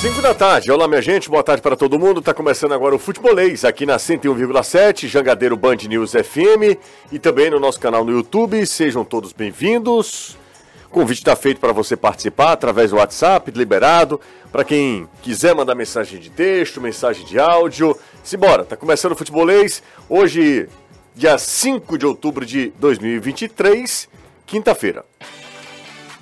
5 da tarde, olá minha gente, boa tarde para todo mundo. Tá começando agora o Futebolês aqui na 101,7, Jangadeiro Band News FM e também no nosso canal no YouTube. Sejam todos bem-vindos. Convite está feito para você participar através do WhatsApp, liberado. Para quem quiser mandar mensagem de texto, mensagem de áudio. Simbora, tá começando o Futebolês. Hoje, dia 5 de outubro de 2023, quinta-feira.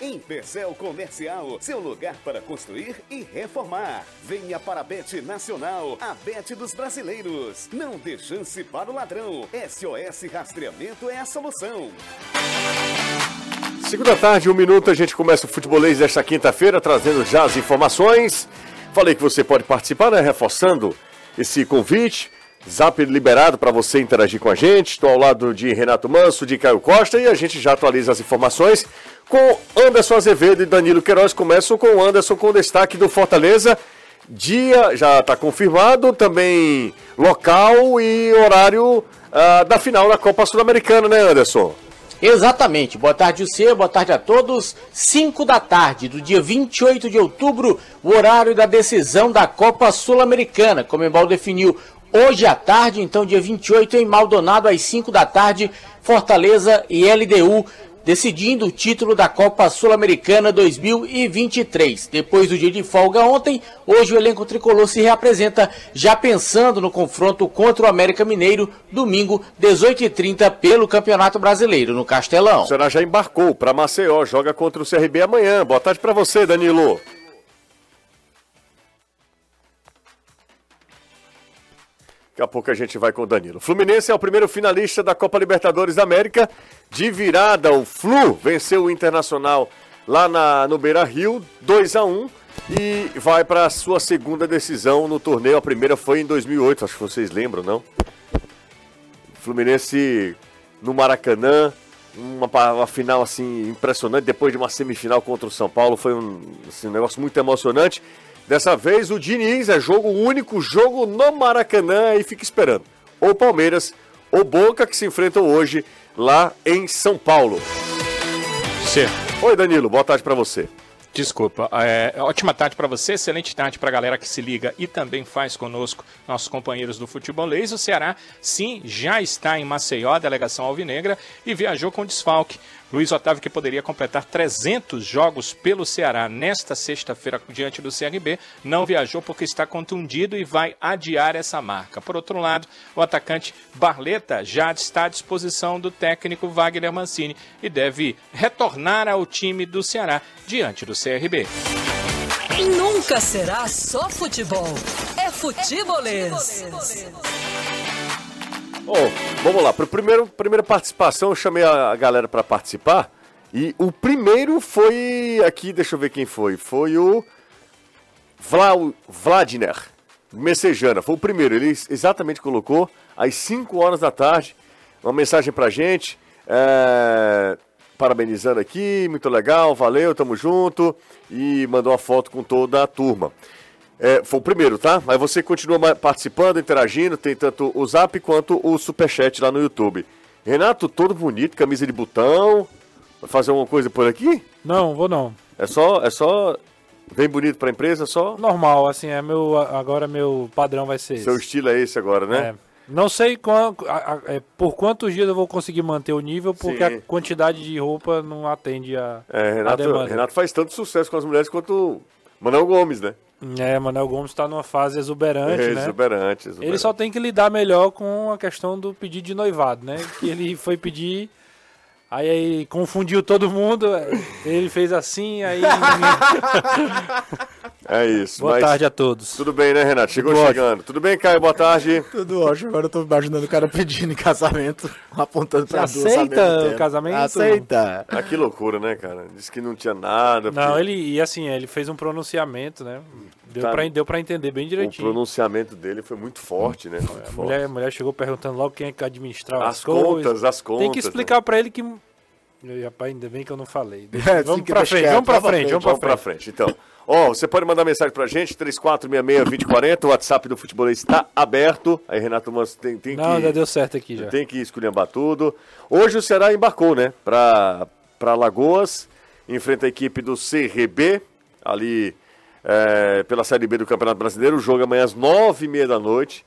Em Percel Comercial, seu lugar para construir e reformar. Venha para a Bet Nacional, a Bet dos brasileiros. Não dê chance para o ladrão. SOS Rastreamento é a solução. Segunda tarde, um minuto, a gente começa o futebolês desta quinta-feira, trazendo já as informações. Falei que você pode participar, né? Reforçando esse convite. Zap liberado para você interagir com a gente. Estou ao lado de Renato Manso, de Caio Costa e a gente já atualiza as informações com Anderson Azevedo e Danilo Queiroz. Começam com o Anderson com destaque do Fortaleza. Dia já está confirmado, também local e horário uh, da final da Copa Sul-Americana, né, Anderson? Exatamente. Boa tarde, você, boa tarde a todos. 5 da tarde do dia 28 de outubro, o horário da decisão da Copa Sul-Americana. Embal definiu hoje à tarde, então dia 28 em Maldonado às 5 da tarde, Fortaleza e LDU decidindo o título da Copa Sul-Americana 2023. Depois do dia de folga ontem, hoje o elenco tricolor se reapresenta já pensando no confronto contra o América Mineiro, domingo, 18h30, pelo Campeonato Brasileiro, no Castelão. O Ceará já embarcou para Maceió, joga contra o CRB amanhã. Boa tarde para você, Danilo. Daqui a pouco a gente vai com o Danilo. Fluminense é o primeiro finalista da Copa Libertadores da América. De virada, o Flu venceu o Internacional lá na, no Beira Rio, 2 a 1 e vai para a sua segunda decisão no torneio. A primeira foi em 2008, acho que vocês lembram, não? Fluminense no Maracanã, uma, uma, final assim impressionante depois de uma semifinal contra o São Paulo, foi um, assim, um negócio muito emocionante. Dessa vez o Diniz é jogo único, jogo no Maracanã e fica esperando. Ou Palmeiras ou Boca que se enfrentam hoje lá em São Paulo. Oi Danilo, boa tarde para você. Desculpa. É, ótima tarde para você, excelente tarde para a galera que se liga e também faz conosco, nossos companheiros do futebolês. O Ceará, sim, já está em Maceió, a delegação alvinegra, e viajou com desfalque. Luiz Otávio, que poderia completar 300 jogos pelo Ceará nesta sexta-feira diante do CRB, não viajou porque está contundido e vai adiar essa marca. Por outro lado, o atacante Barleta já está à disposição do técnico Wagner Mancini e deve retornar ao time do Ceará diante do CRB. Nunca será só futebol, é futebolês. Bom, vamos lá. Para a primeiro, primeira participação, eu chamei a, a galera para participar. E o primeiro foi aqui, deixa eu ver quem foi. Foi o Vla, Vladner Messejana. Foi o primeiro. Ele exatamente colocou às 5 horas da tarde uma mensagem para gente. É, parabenizando aqui, muito legal, valeu, tamo junto. E mandou uma foto com toda a turma. É, foi o primeiro, tá? Mas você continua participando, interagindo, tem tanto o zap quanto o superchat lá no YouTube. Renato, todo bonito, camisa de botão. Vai fazer alguma coisa por aqui? Não, vou não. É só, é só bem bonito pra empresa, só? Normal, assim, é meu, agora meu padrão vai ser Seu esse. estilo é esse agora, né? É. Não sei qual, a- a- é, por quantos dias eu vou conseguir manter o nível, porque Sim. a quantidade de roupa não atende a, É, a Renato, demanda. Renato faz tanto sucesso com as mulheres quanto o Manuel Gomes, né? É, Manuel Gomes está numa fase exuberante, é, né? exuberante, exuberante. Ele só tem que lidar melhor com a questão do pedido de noivado, né? Que ele foi pedir, aí, aí confundiu todo mundo, ele fez assim, aí. É isso. Boa mas tarde a todos. Tudo bem, né, Renato? Chegou Tudo chegando. Tudo bem, Caio? Boa tarde. Tudo ótimo. Agora eu tô imaginando o cara pedindo em casamento, apontando pra duas aceita o casamento? Aceita. Ah, que loucura, né, cara? Disse que não tinha nada. Não, porque ele, e assim, ele fez um pronunciamento, né? Deu, Tá. pra, deu pra entender bem O direitinho. pronunciamento dele foi muito forte, né? Muito A forte. mulher, a mulher chegou perguntando logo quem é que administrava as, As coisas. contas, as contas. Tem que né? explicar pra ele que. Rapaz, ainda bem que eu não falei. Deixa- É, vamos pra frente, vamos pra vamos pra frente, frente, vamos pra frente. frente, então. Ó, você pode mandar mensagem pra gente, 3466-2040, o WhatsApp do Futebol está aberto. Aí, Renato Manso tem, tem Não, que... já deu certo aqui já. Tem que esculhambar tudo. Hoje o Ceará embarcou, né? Pra, pra Lagoas, enfrenta a equipe do CRB, ali é, pela Série B do Campeonato Brasileiro. O jogo é amanhã às nove e meia da noite.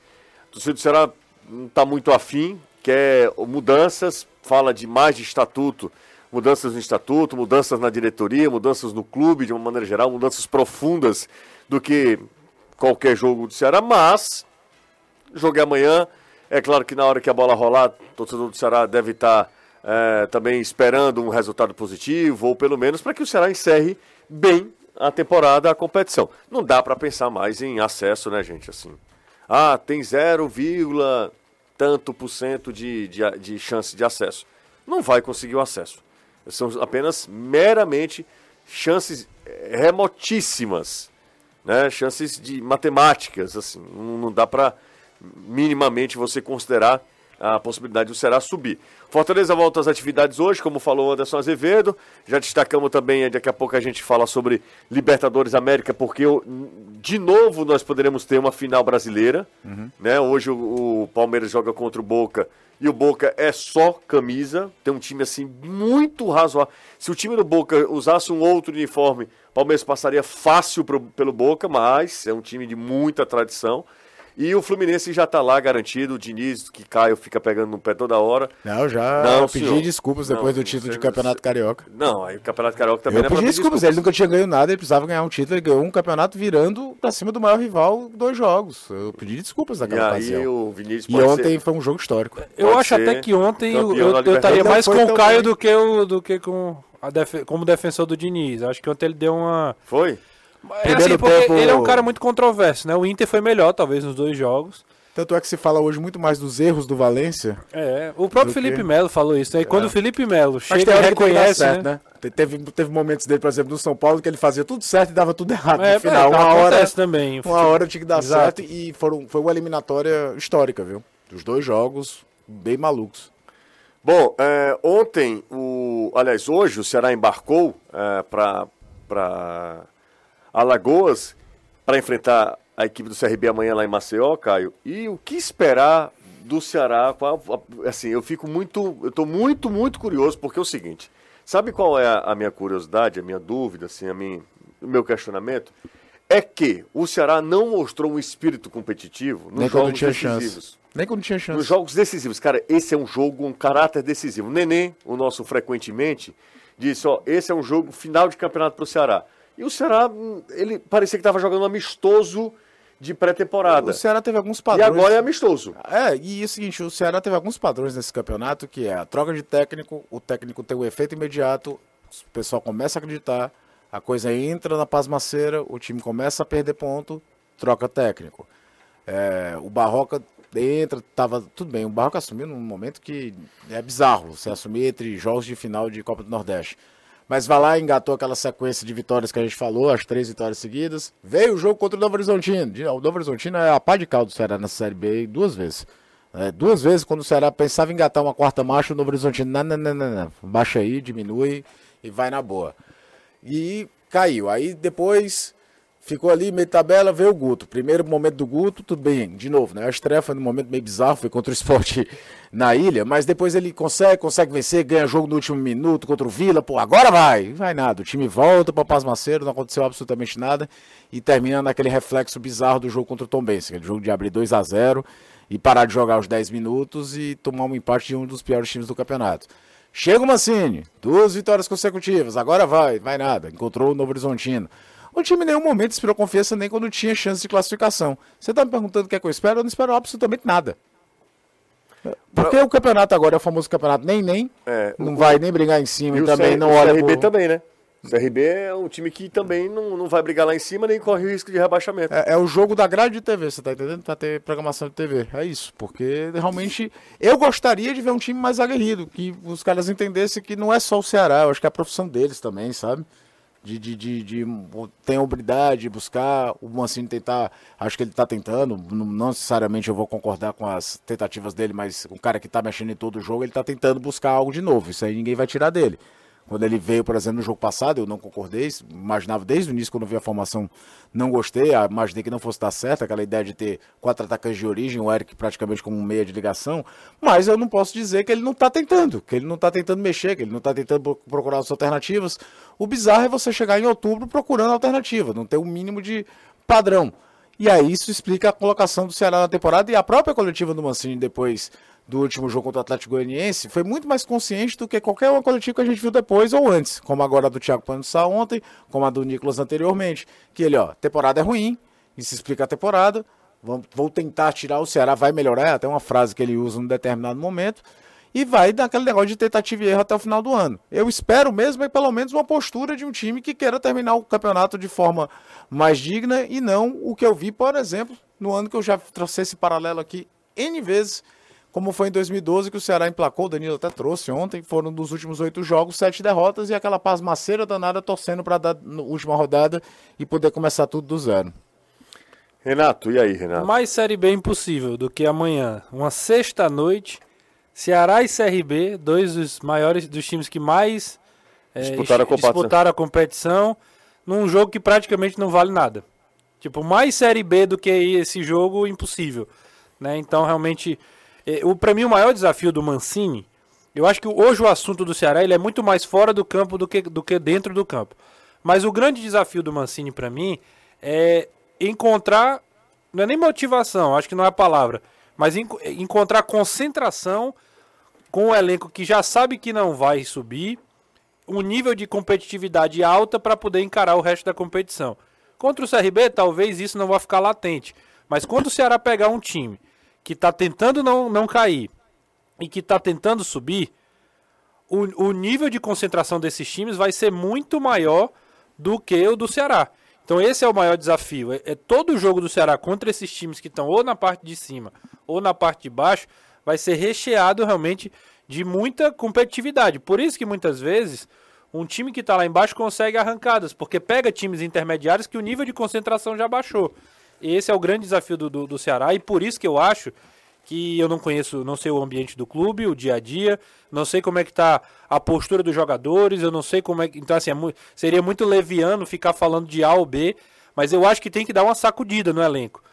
O torcedor do Ceará não tá muito afim, quer mudanças, fala de mais de estatuto, mudanças no estatuto, mudanças na diretoria, mudanças no clube de uma maneira geral, mudanças profundas do que qualquer jogo do Ceará, mas jogo é amanhã. É claro que na hora que a bola rolar, o torcedor do Ceará deve estar é, também esperando um resultado positivo, ou pelo menos para que o Ceará encerre bem a temporada, a competição. Não dá para pensar mais em acesso, né, gente? Assim, ah, tem 0, tanto por cento de, de, de chance de acesso. Não vai conseguir o acesso. São apenas meramente chances eh, remotíssimas né? Chances de matemáticas, assim, não, dá para minimamente você considerar a possibilidade do Ceará subir. Fortaleza volta às atividades hoje, como falou o Anderson Azevedo. Já destacamos também, eh, daqui a pouco a gente fala sobre Libertadores América, porque de novo nós poderemos ter uma final brasileira. Né? Hoje o, o Palmeiras joga contra o Boca e o Boca é só camisa. Tem um time assim muito razoável. Se o time do Boca usasse um outro uniforme, o Palmeiras passaria fácil pro- pelo Boca, mas é um time de muita tradição. E o Fluminense já está lá garantido, o Diniz, que Caio fica pegando no pé toda hora. Não, já Não, pedi senhor. desculpas Não, depois do título você- de Campeonato Carioca. Não, aí o Campeonato Carioca também Eu não é pedi pedir desculpas, ele nunca tinha ganho nada, ele precisava ganhar um título, ele ganhou um campeonato virando pra cima do maior rival dois jogos. Eu pedi desculpas E naquela aí ocasião. o Vinícius E ontem ser- foi um jogo histórico. Eu Pode acho até que ontem eu, estaria mais Não com o Caio do que, o, do que com a defe- como defensor do Diniz. Acho que ontem ele deu uma. Foi? É Primeiro assim, porque tempo- ele é um cara muito controverso, né? O Inter foi melhor, talvez, nos dois jogos. Tanto é que se fala hoje muito mais dos erros do Valência. É, o próprio Felipe que- Melo falou isso, né? E quando o Felipe Melo chega e reconhece, certo, né? né? Te- Teve, teve momentos dele, por exemplo, no São Paulo, que ele fazia tudo certo e dava tudo errado É, no final. é, uma hora, também. uma hora tinha que dar Exato. certo e foram, foi uma eliminatória histórica, viu? Dos dois jogos, bem malucos. Bom, é, ontem, o, aliás, hoje o Ceará embarcou é, para Alagoas para enfrentar a equipe do CRB amanhã lá em Maceió, Caio. E o que esperar do Ceará? Qual- Assim, eu fico muito, eu tô muito, muito curioso porque é o seguinte. Sabe qual é a, minha curiosidade, a minha dúvida, assim, a minha, o meu questionamento? É que o Ceará não mostrou um espírito competitivo nos Nem jogos tinha decisivos. chance. Nem quando tinha chance. Nos jogos decisivos, cara, esse é um jogo, um caráter decisivo. O Nenê, o nosso frequentemente, disse, ó, esse é um jogo final de campeonato pro Ceará. E o Ceará, hum, ele parecia que estava jogando um amistoso de pré-temporada. O Ceará teve alguns E padrões. agora é amistoso. É, e é o seguinte, o Ceará teve alguns padrões nesse campeonato, que é a troca de técnico, o técnico tem um efeito imediato, o pessoal começa a acreditar, a coisa entra na pasmaceira, o time começa a perder ponto, troca técnico. É, o Barroca entra, tava tudo bem, o Barroca assumiu num momento que é bizarro, você assumir entre jogos de final de Copa do Nordeste. Mas vai lá, engatou aquela sequência de vitórias que a gente falou, as três vitórias seguidas. Veio o jogo contra o Novo Horizontino. O Novo Horizontino é a pá de cal do Ceará na Série B duas vezes. É, duas vezes quando o Ceará pensava em engatar uma quarta marcha, o Novo Horizontino, não, não, não, não, não. Baixa aí, diminui e vai na boa. E caiu. Aí depois ficou ali, meio tabela, veio o Guto. Primeiro momento do Guto, tudo bem, de novo, né? A estreia foi num momento meio bizarro, foi contra o esporte na ilha, mas depois ele consegue, consegue vencer, ganha jogo no último minuto contra o Vila, pô, agora vai! Vai nada, o time volta para Pasmaceiro, não aconteceu absolutamente nada, e termina naquele reflexo bizarro do jogo contra o Tom Benz, aquele jogo de abrir 2 a 0 e parar de jogar os 10 minutos e tomar um empate de um dos piores times do campeonato. Chega o Mancini, duas vitórias consecutivas, agora vai, vai nada, encontrou o Novo Horizontino. O time em nenhum momento inspirou confiança nem quando tinha chance de classificação. Você tá me perguntando o que é que eu espero? Eu não espero absolutamente nada. Porque o campeonato agora é o famoso campeonato nem nem, É, não o- vai nem brigar em cima E e, o também C- não o olha CRB pro... também, né? O CRB é um time que também não, não vai brigar lá em cima nem corre o risco de rebaixamento. É, é o jogo da grade de TV, você tá entendendo? Pra ter programação de TV. É isso. Porque realmente eu gostaria de ver um time mais aguerrido, que os caras entendessem que não é só o Ceará, eu acho que é a profissão deles também, sabe? De, de, de, de ter a habilidade de buscar, o Mancini tentar, acho que ele tá tentando, não, necessariamente eu vou concordar com as tentativas dele, mas o cara que tá mexendo em todo o jogo, ele tá tentando buscar algo de novo, isso aí ninguém vai tirar dele. Quando ele veio, por exemplo, no jogo passado, eu não concordei, imaginava desde o início, quando vi a formação, não gostei, imaginei que não fosse dar certo, aquela ideia de ter quatro atacantes de origem, o Eric praticamente como um meia de ligação, mas eu não posso dizer que ele não está tentando, que ele não está tentando mexer, que ele não está tentando procurar as alternativas. O bizarro é você chegar em outubro procurando alternativa, não ter o um mínimo de padrão. E aí isso explica a colocação do Ceará na temporada e a própria coletiva do Mancini depois do último jogo contra o Atlético Goianiense foi muito mais consciente do que qualquer uma coletiva que a gente viu depois ou antes, como agora a do Thiago Panussá ontem, como a do Nicolas anteriormente, que ele, ó, temporada é ruim, isso explica a temporada, vou tentar tirar o Ceará, vai melhorar, é até uma frase que ele usa num determinado momento, e vai naquele negócio de tentativa e erro até o final do ano. Eu espero mesmo é pelo menos uma postura de um time que queira terminar o campeonato de forma mais digna e não o que eu vi, por exemplo, no ano que eu já trouxe esse paralelo aqui N vezes, como foi em 2012 que o Ceará emplacou, o Danilo até trouxe ontem, foram dos últimos oito jogos, sete derrotas e aquela pasmaceira danada torcendo para dar na última rodada e poder começar tudo do zero. Renato, e aí, Renato? Mais Série B impossível do que amanhã, uma sexta-noite, Ceará e CRB, dois dos maiores, dos times que mais é, disputaram, a competição. disputaram a competição, num jogo que praticamente não vale nada. Tipo, mais Série B do que esse jogo, impossível. Né? Então, realmente o para mim o maior desafio do Mancini, eu acho que hoje o assunto do Ceará ele é muito mais fora do campo do que, do que dentro do campo. Mas o grande desafio do Mancini para mim é encontrar não é nem motivação, acho que não é a palavra, mas encontrar concentração com o elenco que já sabe que não vai subir, um nível de competitividade alta para poder encarar o resto da competição. Contra o CRB, talvez isso não vá ficar latente, mas quando o Ceará pegar um time que está tentando não, não cair e que está tentando subir, o, o nível de concentração desses times vai ser muito maior do que o do Ceará. Então esse é o maior desafio. É, é todo o jogo do Ceará contra esses times que estão ou na parte de cima ou na parte de baixo vai ser recheado realmente de muita competitividade. Por isso que muitas vezes um time que está lá embaixo consegue arrancadas, porque pega times intermediários que o nível de concentração já baixou. Esse é o grande desafio do, do, do, Ceará e por isso que eu acho que eu não conheço, não sei o ambiente do clube, o dia a dia, não sei como é que tá a postura dos jogadores, eu não sei como é que. Então, assim, é mu seria muito leviano ficar falando de A ou B, mas eu acho que tem que dar uma sacudida no elenco.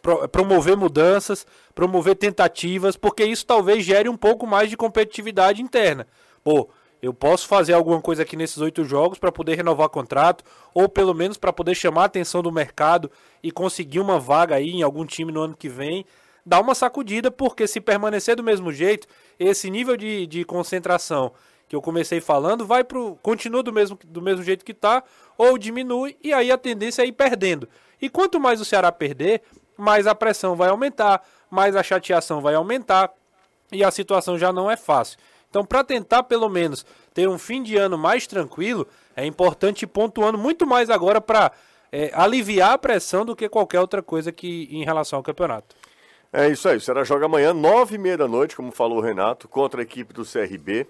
Pro promover mudanças, promover tentativas, porque isso talvez gere um pouco mais de competitividade interna. Pô, eu posso fazer alguma coisa aqui nesses oito jogos para poder renovar contrato, ou pelo menos para poder chamar a atenção do mercado e conseguir uma vaga aí em algum time no ano que vem. Dá uma sacudida, porque se permanecer do mesmo jeito, esse nível de, de concentração que eu comecei falando vai pro. continua do mesmo, do mesmo jeito que está, ou diminui, e aí a tendência é ir perdendo. E quanto mais o Ceará perder, mais a pressão vai aumentar, mais a chateação vai aumentar, e a situação já não é fácil. Então, para tentar pelo menos ter um fim de ano mais tranquilo, é importante ir pontuando muito mais agora para é, aliviar a pressão do que qualquer outra coisa que em relação ao campeonato. É isso aí, o Ceará joga amanhã, nove e meia da noite, como falou o Renato, contra a equipe do CRB.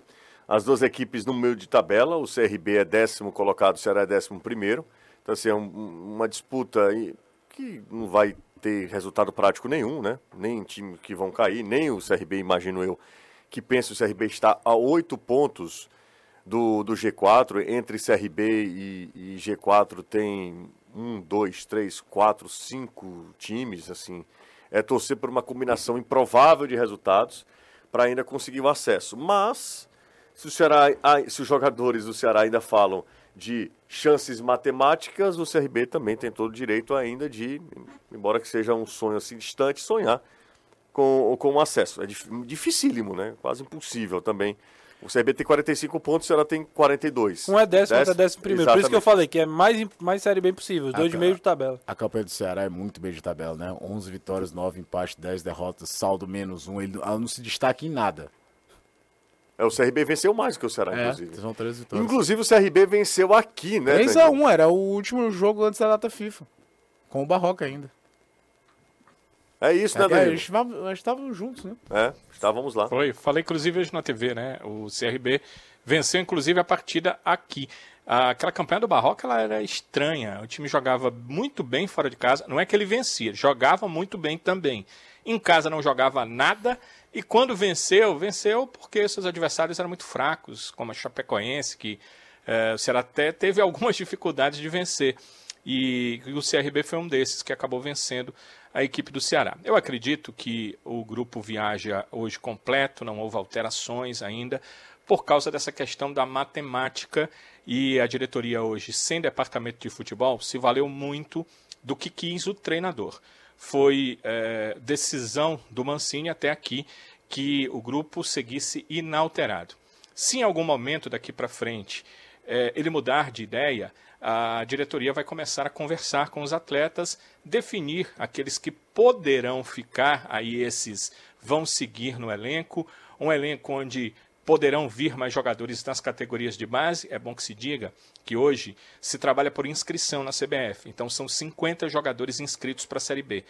As duas equipes no meio de tabela, o CRB é décimo colocado, o Ceará é décimo primeiro. Então, assim, é um, uma disputa que não vai ter resultado prático nenhum, né? Nem time que vão cair, nem o CRB, imagino eu, que pensa o CRB está a oito pontos do, do G4. Entre CRB e, e, G4 tem um, dois, três, quatro, cinco times. assim É torcer por uma combinação improvável de resultados para ainda conseguir o acesso. Mas, se, Ceará, se os jogadores do Ceará ainda falam de chances matemáticas, o CRB também tem todo o direito ainda de, embora que seja um sonho assim distante, sonhar com, com acesso. É dificílimo, né? Quase impossível também. O CRB tem 45 pontos, ela tem 42. Um é décimo, outro é décimo primeiro. Exatamente. Por isso que eu falei que é mais, mais série bem possível. Os dois a, de meio de tabela. A campanha do Ceará é muito meio de tabela, né? 11 vitórias, 9 empates, 10 derrotas, saldo menos um. Ele, ela não se destaca em nada. É, o CRB venceu mais que o Ceará, É, inclusive. são três vitórias. Inclusive o CRB venceu aqui, né? 3x1, era o último jogo antes da data FIFA. Com o Barroca ainda. É isso, né, É, a Danilo? gente tava- a gente tava juntos, né? É, estávamos lá. Foi, falei inclusive hoje na TV, né? O CRB venceu inclusive a partida aqui. Aquela campanha do Barroca ela era estranha. O time jogava muito bem fora de casa. Não é que ele vencia, jogava muito bem também. Em casa não jogava nada. E quando venceu, venceu porque seus adversários eram muito fracos, como a Chapecoense, que eh, o Ceará até teve algumas dificuldades de vencer. E o CRB foi um desses que acabou vencendo a equipe do Ceará. Eu acredito que o grupo viaja hoje completo, não houve alterações ainda, por causa dessa questão da matemática e a diretoria hoje, sem departamento de futebol, se valeu muito do que quis o treinador. Foi eh, decisão do Mancini até aqui que o grupo seguisse inalterado. Se em algum momento daqui para frente eh, ele mudar de ideia, a diretoria vai começar a conversar com os atletas, definir aqueles que poderão ficar, aí esses vão seguir no elenco, um elenco onde poderão vir mais jogadores nas categorias de base. É bom que se diga que hoje se trabalha por inscrição na CBF, então são 50 jogadores inscritos para a Série B.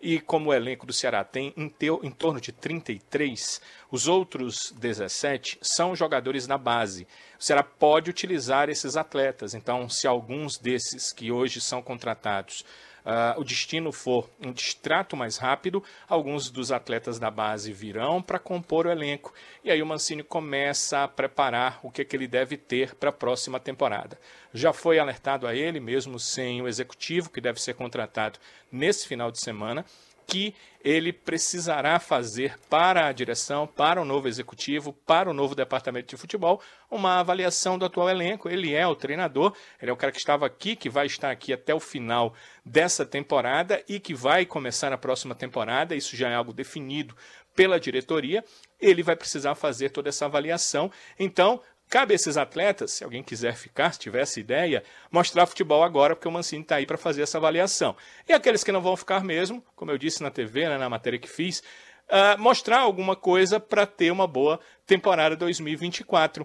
E como o elenco do Ceará tem em, teu- em torno de 33, os outros 17 são jogadores na base. O Ceará pode utilizar esses atletas. Então, se alguns desses que hoje são contratados, ah, o destino for um distrato mais rápido, alguns dos atletas da base virão para compor o elenco. E aí o Mancini começa a preparar o que, que ele deve ter para a próxima temporada. Já foi alertado a ele, mesmo sem o executivo, que deve ser contratado nesse final de semana, que ele precisará fazer para a direção, para o novo executivo, para o novo departamento de futebol, uma avaliação do atual elenco. Ele é o treinador, ele é o cara que estava aqui, que vai estar aqui até o final dessa temporada e que vai começar a próxima temporada. Isso já é algo definido pela diretoria. Ele vai precisar fazer toda essa avaliação. Então, Cabe a esses atletas, se alguém quiser ficar, se tiver essa ideia, mostrar futebol agora, porque o Mancini está aí para fazer essa avaliação. E aqueles que não vão ficar mesmo, como eu disse na TV, né, na matéria que fiz, ah, mostrar alguma coisa para ter uma boa temporada 2024.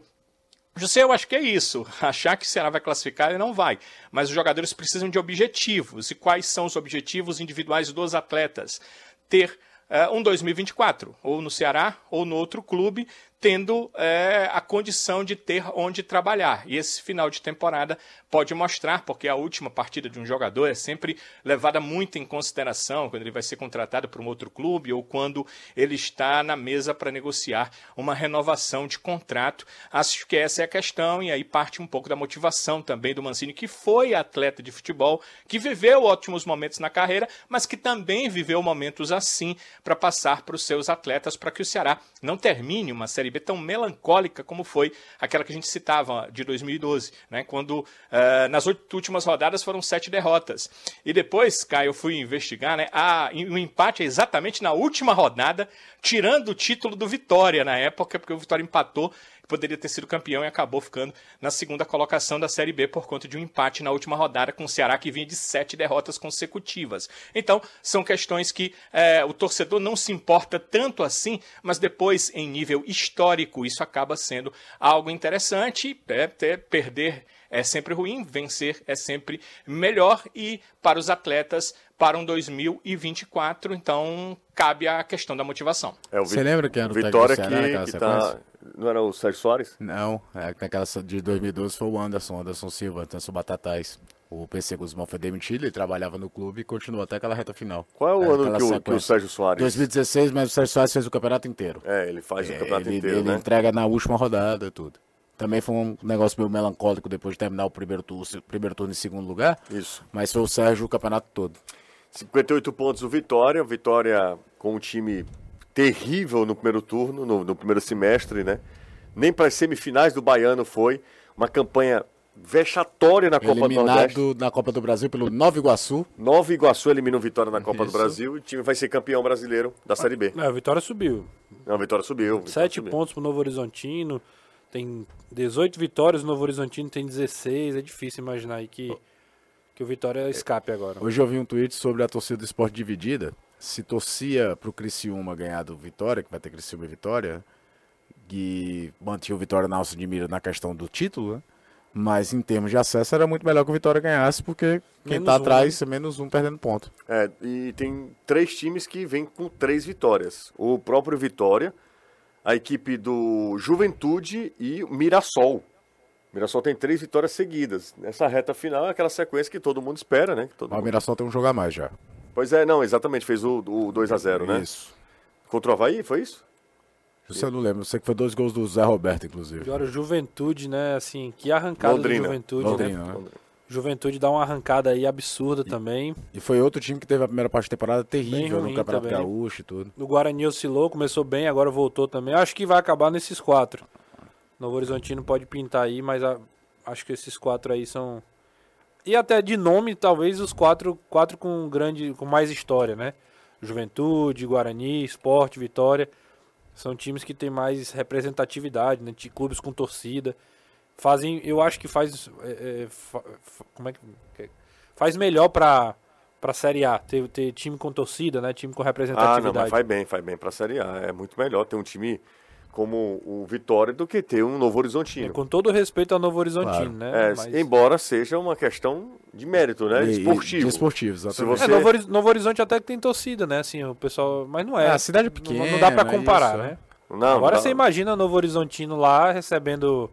José, eu acho que é isso. Achar que o Ceará vai classificar, ele não vai. Mas os jogadores precisam de objetivos. E quais são os objetivos individuais dos atletas? Ter eh, um 2024, ou no Ceará, ou no outro clube, tendo eh, a condição de ter onde trabalhar. E esse final de temporada pode mostrar, porque a última partida de um jogador é sempre levada muito em consideração quando ele vai ser contratado por um outro clube ou quando ele está na mesa para negociar uma renovação de contrato. Acho que essa é a questão e aí parte um pouco da motivação também do Mancini, que foi atleta de futebol, que viveu ótimos momentos na carreira, mas que também viveu momentos assim para passar para os seus atletas para que o Ceará não termine uma Série B tão melancólica como foi aquela que a gente citava de 2012, né? quando eh, nas oito últimas rodadas foram sete derrotas. E depois, Caio, eu fui investigar, né? Ah, e o empate é exatamente na última rodada, tirando o título do Vitória na época, porque o Vitória empatou poderia ter sido campeão e acabou ficando na segunda colocação da Série B por conta de um empate na última rodada com o Ceará, que vinha de sete derrotas consecutivas. Então, são questões que eh, o torcedor não se importa tanto assim, mas depois, em nível histórico, isso acaba sendo algo interessante. É, ter- perder é sempre ruim, vencer é sempre melhor e para os atletas para um 2024, então cabe a questão da motivação. É o Você lembra que era o Vitória do Ceará que, que tá. Não era o Sérgio Soares? Não, é, naquela de 2012 foi o Anderson, Anderson Silva, Anderson Batatais. O PC Guzmão foi demitido, ele trabalhava no clube e continuou até aquela reta final. Qual é o ano aquela que o, que o. Sérgio Soares. 2016, mas o Sérgio Soares fez o campeonato inteiro. É, ele faz o campeonato ele, inteiro, ele né? entrega na última rodada e tudo. Também foi um negócio meio melancólico depois de terminar o primeiro turno, primeiro turno em segundo lugar. Isso. Mas foi o Sérgio o campeonato todo. 58 pontos o Vitória. Vitória com um time terrível no primeiro turno, no, no primeiro semestre, né? Nem para as semifinais do Baiano foi. Uma campanha vexatória na Copa do Nordeste. Eliminado na Copa do Brasil pelo Nova Iguaçu. Nova Iguaçu elimina o Vitória na Copa do Isso. Brasil e o time vai ser campeão brasileiro da Série B. Não, a Vitória subiu. Não, a Vitória subiu. Vitória Sete subiu. pontos pro Novo Horizontino. Tem 18 vitórias, o Novo Horizontino tem 16. É difícil imaginar aí que, que o Vitória escape agora. Hoje eu vi um tweet sobre a torcida do esporte dividida. Se torcia pro Criciúma ganhar do Vitória, que vai ter Criciúma e Vitória, que mantinha o Vitória na alça de mira na questão do título, né? Mas em termos de acesso era muito melhor que o Vitória ganhasse, porque quem Menos tá um, atrás é menos um perdendo ponto. É, e tem três times que vêm com três vitórias. O próprio Vitória, a equipe do Juventude e o Mirassol. O Mirassol tem três vitórias seguidas. Nessa reta final é aquela sequência que todo mundo espera, né? Todo Mas o mundo- Mirassol tem um jogo a mais já. Pois é, não, exatamente, fez o, o 2x0, né? Isso. Contra o Havaí, foi isso? Isso eu não lembro. Eu sei que foi dois gols do Zé Roberto, inclusive. Agora, Juventude, né? Assim, que arrancada Londrina. do Juventude, né? Londrina, né? Juventude dá uma arrancada aí absurda também. E foi outro time que teve a primeira parte da temporada terrível no Campeonato também. Gaúcho e tudo. O Guarani oscilou, começou bem, agora voltou também. Acho que vai acabar nesses quatro. Novo Horizontino pode pintar aí, mas a- acho que esses quatro aí são. E até de nome, talvez os quatro, quatro com grande, com mais história, né? Juventude, Guarani, Esporte, Vitória. São times que têm mais representatividade, né? De clubes com torcida. Fazem, eu acho que faz. é, é, fa- fa- como é que. Faz melhor pra, pra Série A, ter, ter time com torcida, né? Time com Ah, representatividade. não, mas faz bem, faz bem pra Série A. É muito melhor ter um time como o Vitória do que ter um Novo Horizontino. Com todo respeito ao Novo Horizontino, Claro. né? É, Mas- embora seja uma questão de mérito, né? E- e- Esportivo. De esportivo, Se exatamente. você- É, Novo, Novo Horizonte até que tem torcida, né? Assim, o pessoal. Mas não é. É, a cidade é Não- pequena, Não, dá pra é comparar, isso, né? Não, Agora não. você imagina Novo Horizontino lá recebendo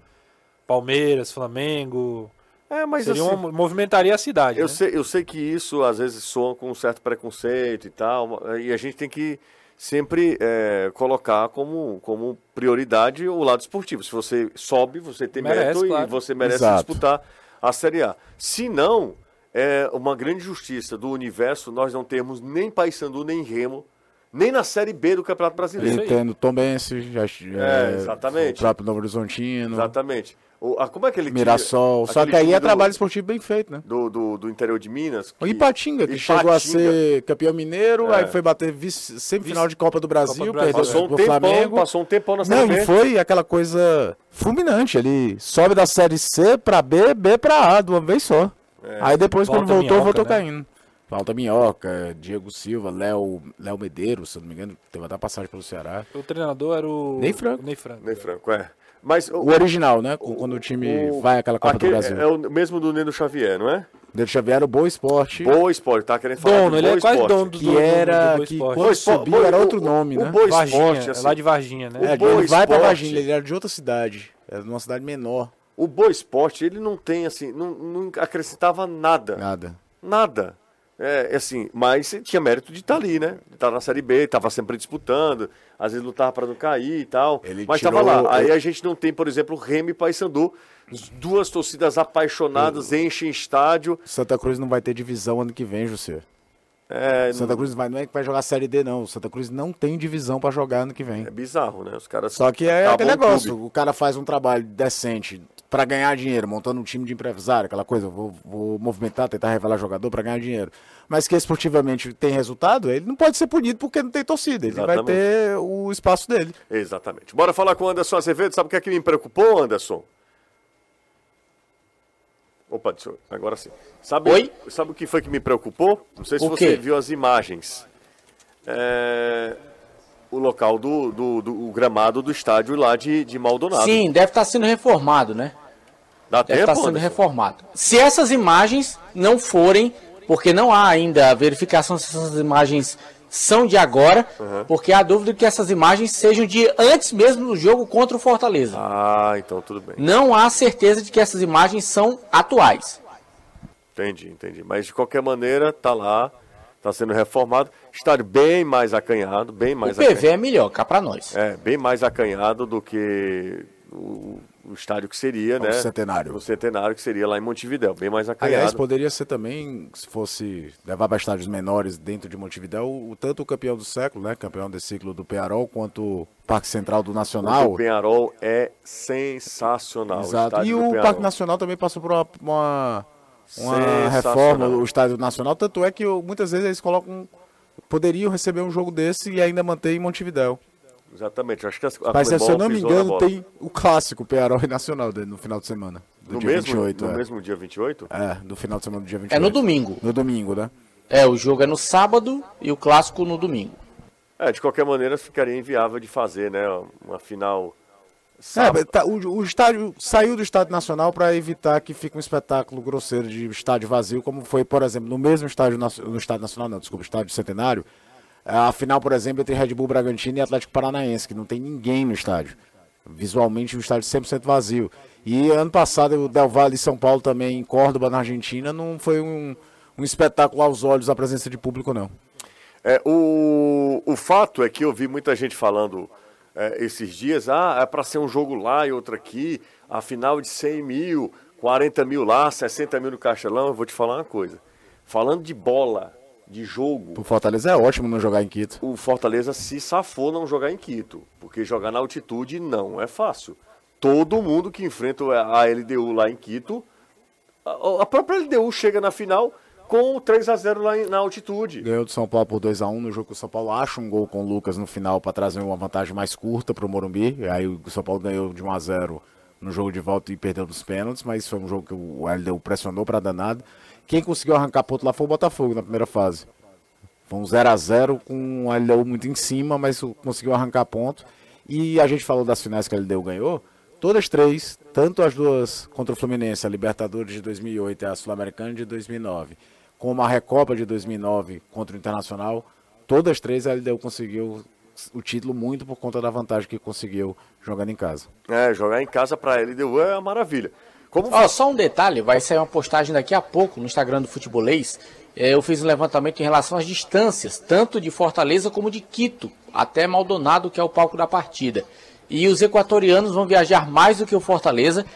Palmeiras, Flamengo. É, mas Seria assim, uma, movimentaria a cidade. eu, né? sei, eu sei que isso às vezes soa com um certo preconceito e tal, e a gente tem que sempre é, colocar como, como prioridade o lado esportivo. Se você sobe, você tem Merece, mérito claro. e você merece Exato. disputar a Série A. Se não, é uma grande justiça do universo nós não temos nem Paysandu, nem Remo, nem na Série B do Campeonato Eu Brasileiro. entendo Tom Bense, já, É, exatamente. O próprio Novo Horizontino, Exatamente. O, a, como é aquele Mirassol. Só aquele que aí é do- trabalho esportivo bem feito, né? do, do, do interior de Minas. O Ipatinga, que Ipatinga. chegou a ser campeão mineiro, É. aí foi bater vice, semifinal de Copa do Brasil, Copa do Brasil, perdeu Passou um pro tempão, Flamengo. passou um tempão na Série Não, e foi aquela coisa fulminante. Ele sobe da série C pra B, B pra A, de uma vez só. Aí depois, Volta quando voltou, Minhoca, voltou né? caindo. Falta Minhoca, Diego Silva, Léo, Léo Medeiros, se eu não me engano, teve até passagem pelo Ceará. O treinador era o. Ney Franco. Ney Franco. Ney Franco, é. Mas o, O original, né? Quando o time o- vai àquela Copa aquele do Brasil. É o mesmo do Neno Xavier, não é? Dele Xavier era o Boa Esporte, Boa Esporte, tá querendo falar Dono, do ele Boa é quase Esporte. dono do, que do, do, era do Boa que Esporte. quando Boa Esporte- subiu Boa- era o- outro nome, o né? Boa Varginha, Esporte, é assim, lá de Varginha, né? o É, Boa ele vai pra Esporte- Varginha, ele era de outra cidade. Era de uma cidade menor. O Boa Esporte, ele não tem, assim, não, não acrescentava nada. Nada. Nada. É, assim, mas tinha mérito de estar ali, né? Estar na Série B, estava sempre disputando, às vezes lutava para não cair e tal. Ele mas estava lá. Aí a gente não tem, por exemplo, Remy e Paysandu. Duas torcidas apaixonadas, enchem estádio. Santa Cruz não vai ter divisão ano que vem, José. É, Santa Cruz vai, não é que vai jogar Série D, não. Santa Cruz não tem divisão pra jogar ano que vem. é bizarro, né? Os caras Só que é aquele o negócio. O cara faz um trabalho decente pra ganhar dinheiro, montando um time de empresário, aquela coisa, vou, vou movimentar, tentar revelar jogador pra ganhar dinheiro. Mas que esportivamente tem resultado, ele não pode ser punido porque não tem torcida. Ele vai Exatamente. ter o espaço dele. Exatamente. Bora falar com o Anderson Azevedo. Sabe o que é que me preocupou, Anderson? Opa, eu- agora sim. Sabe, Oi? sabe o que foi que me preocupou? Não sei se O você quê? viu as imagens. É, O local do, do, do- gramado do estádio lá de, de Maldonado. Sim, deve estar sendo reformado, né? Dá Deve tempo, estar sendo Anderson? reformado. Se essas imagens não forem, porque não há ainda a verificação se essas imagens são de agora, porque há dúvida que essas imagens sejam de antes mesmo do jogo contra o Fortaleza. Ah, então tudo bem. Não há certeza de que essas imagens são atuais. Entendi, entendi. Mas de qualquer maneira, tá lá, tá sendo reformado. Estádio bem mais acanhado, bem O mais PV é melhor, cá pra nós. É, bem mais acanhado do que o, o estádio que seria, né? Centenário. O centenário que seria lá em Montevidéu, bem mais Aliás, acanhado. poderia ser também, se fosse levar para estádios menores dentro de Montevidéu, o, tanto o campeão do século, né? Campeão desse ciclo do Penharol, quanto o Parque Central do Nacional. O Penharol é sensacional. Exato. estádio E o. Parque Nacional também passou por uma, uma, uma reforma, o Estádio Nacional. Tanto é que eu- muitas vezes eles colocam. Poderiam receber um jogo desse e ainda manter em Montevidéu. Exatamente, acho que a, a Mas se eu não me engano, tem o clássico Penharol e Nacional dele no final de semana. Do no dia mesmo, 28. no é. mesmo dia 28? É, no final de semana do dia 28. É no domingo. No domingo, né? É, o jogo é no sábado e o clássico no domingo. É, de qualquer maneira ficaria inviável de fazer, né? Uma final É, tá, o, o estádio saiu do estádio nacional para evitar que fique um espetáculo grosseiro de estádio vazio, como foi, por exemplo, no mesmo estádio no estádio nacional, não, desculpa, estádio centenário. A final, por exemplo, entre Red Bull Bragantino e Atlético Paranaense, que não tem ninguém no estádio. Visualmente, o estádio 100% vazio. E ano passado, o Del Valle e São Paulo também, em Córdoba, na Argentina, não foi um, um espetáculo aos olhos a presença de público, não. É, o, o fato é que eu vi muita gente falando é, esses dias, ah, é para ser um jogo lá e outro aqui, a final de 100 mil, 40 mil lá, 60 mil no Castelão, eu vou te falar uma coisa. Falando de bola, de jogo, O Fortaleza é ótimo não jogar em Quito. o Fortaleza se safou não jogar em Quito, porque jogar na altitude não é fácil. Todo mundo que enfrenta a LDU lá em Quito, a, a própria LDU chega na final com 3 a 0 lá na altitude. Ganhou do São Paulo por 2x1 no jogo que o São Paulo acha um gol com o Lucas no final para trazer uma vantagem mais curta para o Morumbi. E aí o São Paulo ganhou de 1x0 no jogo de volta e perdeu nos pênaltis, mas foi um jogo que o LDU pressionou para danado. Quem conseguiu arrancar ponto lá foi o Botafogo na primeira fase. Foi um 0x0 com o LDU muito em cima, mas conseguiu arrancar ponto. E a gente falou das finais que a LDU ganhou. Todas três, tanto as duas contra o Fluminense, a Libertadores de 2008 e a Sul-Americana de 2009, como a Recopa de 2009 contra o Internacional, todas três a LDU conseguiu o título muito por conta da vantagem que conseguiu jogando em casa. É, jogar em casa pra LDU é uma maravilha. Como Ó, só um detalhe, vai sair uma postagem daqui a pouco no Instagram do Futebolês. É, Eu fiz um levantamento em relação às distâncias, tanto de Fortaleza como de Quito, até Maldonado, que é o palco da partida. E os equatorianos vão viajar mais do que o Fortaleza.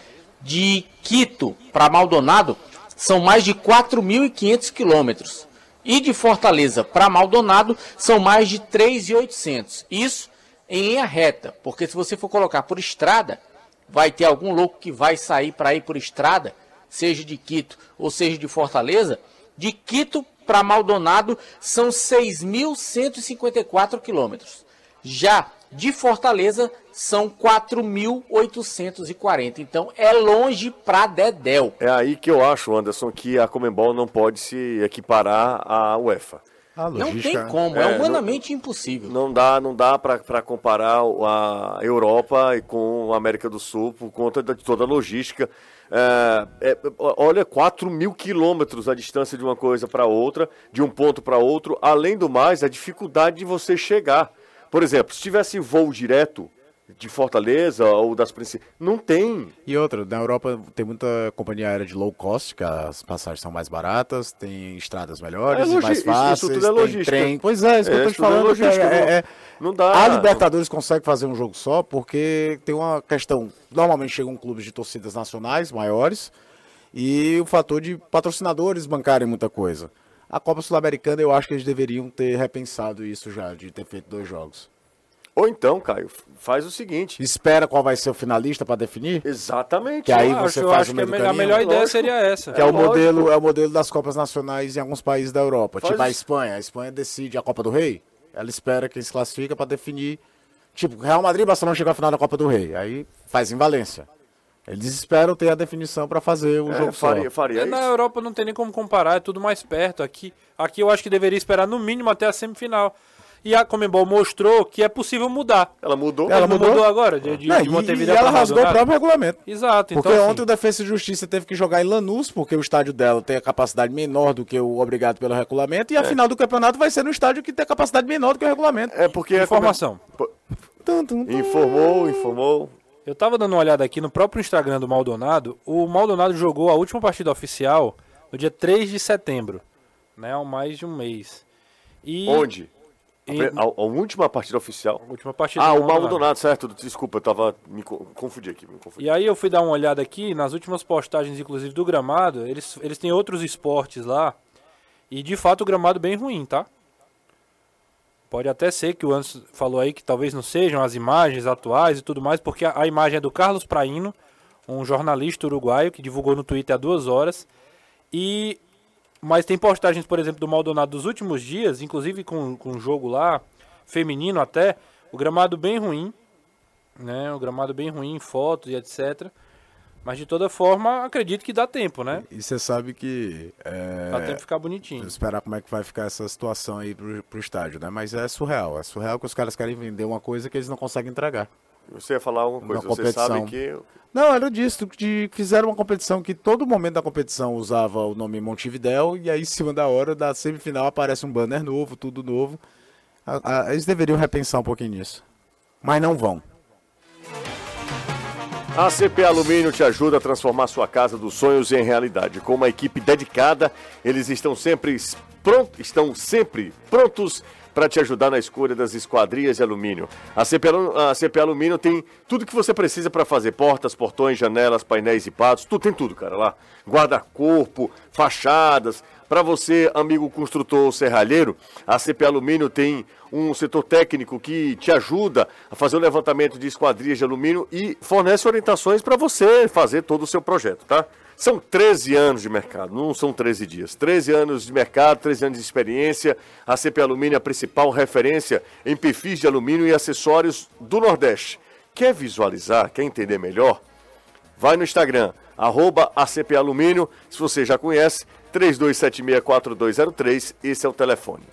De Quito para Maldonado são mais de 4.500 quilômetros. E de Fortaleza para Maldonado são mais de 3.800. Isso em linha reta, porque se você for colocar por estrada, vai ter algum louco que vai sair para ir por estrada, seja de Quito ou seja de Fortaleza. De Quito para Maldonado são 6.154 quilômetros. Já de Fortaleza são 4.840. Então é longe para Dedéu. É aí que eu acho, Anderson, que a Comembol não pode se equiparar à UEFA. Não tem como, é, É, humanamente impossível. Não dá, não dá para comparar a Europa e com a América do Sul por conta de toda a logística. É, é, olha, 4 mil quilômetros a distância de uma coisa para outra, de um ponto para outro. Além do mais, a dificuldade de você chegar. Por exemplo, se tivesse voo direto de Fortaleza ou das principais. Não tem. E outra, na Europa tem muita companhia aérea de low cost, que as passagens são mais baratas, tem estradas melhores, É e logi- mais isso- isso fáceis, tudo é tem logística. trem. Pois é, isso que É, eu tô isso te é falando. logística, cara, é- não- é- não dá. A Libertadores consegue fazer um jogo só porque tem uma questão. Normalmente chegam clubes de torcidas nacionais maiores e o fator de patrocinadores bancarem muita coisa. A Copa Sul-Americana eu acho que eles deveriam ter repensado isso já, de ter feito dois jogos. Ou então, Caio, faz o seguinte. Espera qual vai ser o finalista para definir? Exatamente. Que aí Eu você acho, faz o que a, meio do me- a melhor ideia Lógico. seria essa. Que é, o lógico. modelo, é o modelo das Copas Nacionais em alguns países da Europa. Faz- Tipo a Espanha. A Espanha decide a Copa do Rei. Ela espera quem se classifica para definir. Tipo, Real Madrid e Barcelona chegam à final da Copa do Rei. Aí faz em Valência. Eles esperam ter a definição para fazer o É, jogo faria, só. faria É, isso. na Europa não tem nem como comparar, é tudo mais perto. Aqui, aqui eu acho que deveria esperar no mínimo até a semifinal. E a Comembol mostrou que é possível mudar. Ela mudou. Ela mudou? mudou agora, de, de, Não, de e, Montevideo e ela rasgou o Maldonado? próprio regulamento. Exato, então Porque assim, ontem o Defesa e Justiça teve que jogar em Lanús, porque o estádio dela tem a capacidade menor do que o obrigado pelo regulamento, e a final do campeonato vai ser no estádio que tem a capacidade menor do que o regulamento. É porque informação. Comem- Tum, tum, tum. Informou, informou. Eu tava dando uma olhada aqui no próprio Instagram do Maldonado. O Maldonado jogou a última partida oficial no dia 3 de setembro, né? Há mais de um mês. E Onde? Pre- a- a última partida oficial. a última partida Ah, o Maldonado, certo. Desculpa, eu tava. Me co- confundi aqui. Me confundi. E aí eu fui dar uma olhada aqui, nas últimas postagens, inclusive, do gramado, eles, eles têm outros esportes lá. E de fato o gramado bem ruim, tá? Pode até ser que o Anderson falou aí que talvez não sejam as imagens atuais e tudo mais, porque a, a imagem é do Carlos Praino, um jornalista uruguaio que divulgou no Twitter há duas horas. E mas tem postagens, por exemplo, do Maldonado dos últimos dias, inclusive com, com um jogo lá, feminino até, o gramado bem ruim, né? O gramado bem ruim fotos e etc. Mas de toda forma, acredito que dá tempo, né? E você sabe que. É... Dá tempo de ficar bonitinho. Esperar como é que vai ficar essa situação aí pro, pro estádio, né? Mas é surreal. É surreal que os caras querem vender uma coisa que eles não conseguem entregar. Você ia falar alguma coisa, você sabe que... Não, era disso, de fizeram uma competição que todo momento da competição usava o nome Montevidéu e aí em cima da hora da semifinal aparece um banner novo, tudo novo. A- a- eles deveriam repensar um pouquinho nisso. Mas não vão. A CP Alumínio te ajuda a transformar sua casa dos sonhos em realidade. Com uma equipe dedicada, eles estão sempre estão sempre prontos para te ajudar na escolha das esquadrias de alumínio. A CP, a CP Alumínio tem tudo que você precisa para fazer portas, portões, janelas, painéis e patos, tudo tem tudo, cara, lá. Guarda-corpo, fachadas. Para você, amigo construtor ou serralheiro, a CP Alumínio tem um setor técnico que te ajuda a fazer o levantamento de esquadrias de alumínio e fornece orientações para você fazer todo o seu projeto, tá? São 13 anos de mercado, não são 13 dias. 13 anos de mercado, 13 anos de experiência. A CP Alumínio é a principal referência em perfis de alumínio e acessórios do Nordeste. Quer visualizar, quer entender melhor? Vai no Instagram, arroba ACP Alumínio. Se você já conhece, 32764203, esse é o telefone.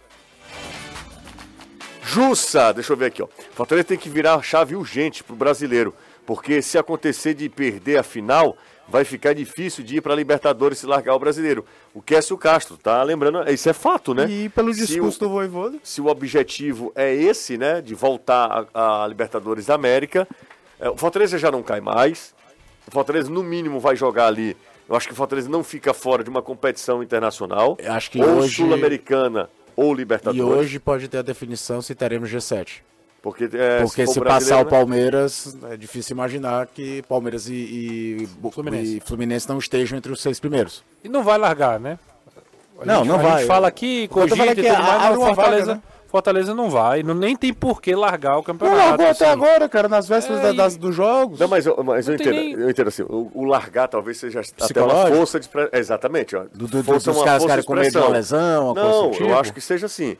Jussa, deixa eu ver aqui, ó. Fortaleza tem que virar chave urgente pro brasileiro, porque se acontecer de perder a final, vai ficar difícil de ir para Libertadores se largar o brasileiro. O Kécio Castro, tá lembrando, isso é fato, né? E pelo discurso o- do Voivoda, se o objetivo é esse, né, de voltar a, a Libertadores da América, é, o Fortaleza já não cai mais. O Fortaleza, no mínimo, vai jogar ali. Eu acho que o Fortaleza não fica fora de uma competição internacional. Eu acho que ou hoje- Sul-Americana ou e Libertadores. hoje pode ter a definição se teremos G7. Porque, é, Porque se, brasileiro, passar o né? Palmeiras, é difícil imaginar que Palmeiras e, e, Fluminense. e Fluminense não estejam entre os seis primeiros. E não vai largar, né? A Não, gente- não a vai. gente fala aqui, Eu cogita e que tudo mais, mas uma Fortaleza, vaga, né? Fortaleza não vai. Não, nem tem por que largar o Não campeonato. largou até assim. agora, cara, nas vésperas É, da- das, dos jogos. Não, mas, eu- mas eu, Não tem entendo, nem- eu entendo assim, o, o largar talvez seja até uma força de... Exatamente, ó. Do- do- força, dos uma caras ficarem com medo de uma lesão, uma coisa Não, eu tipo? acho que seja assim,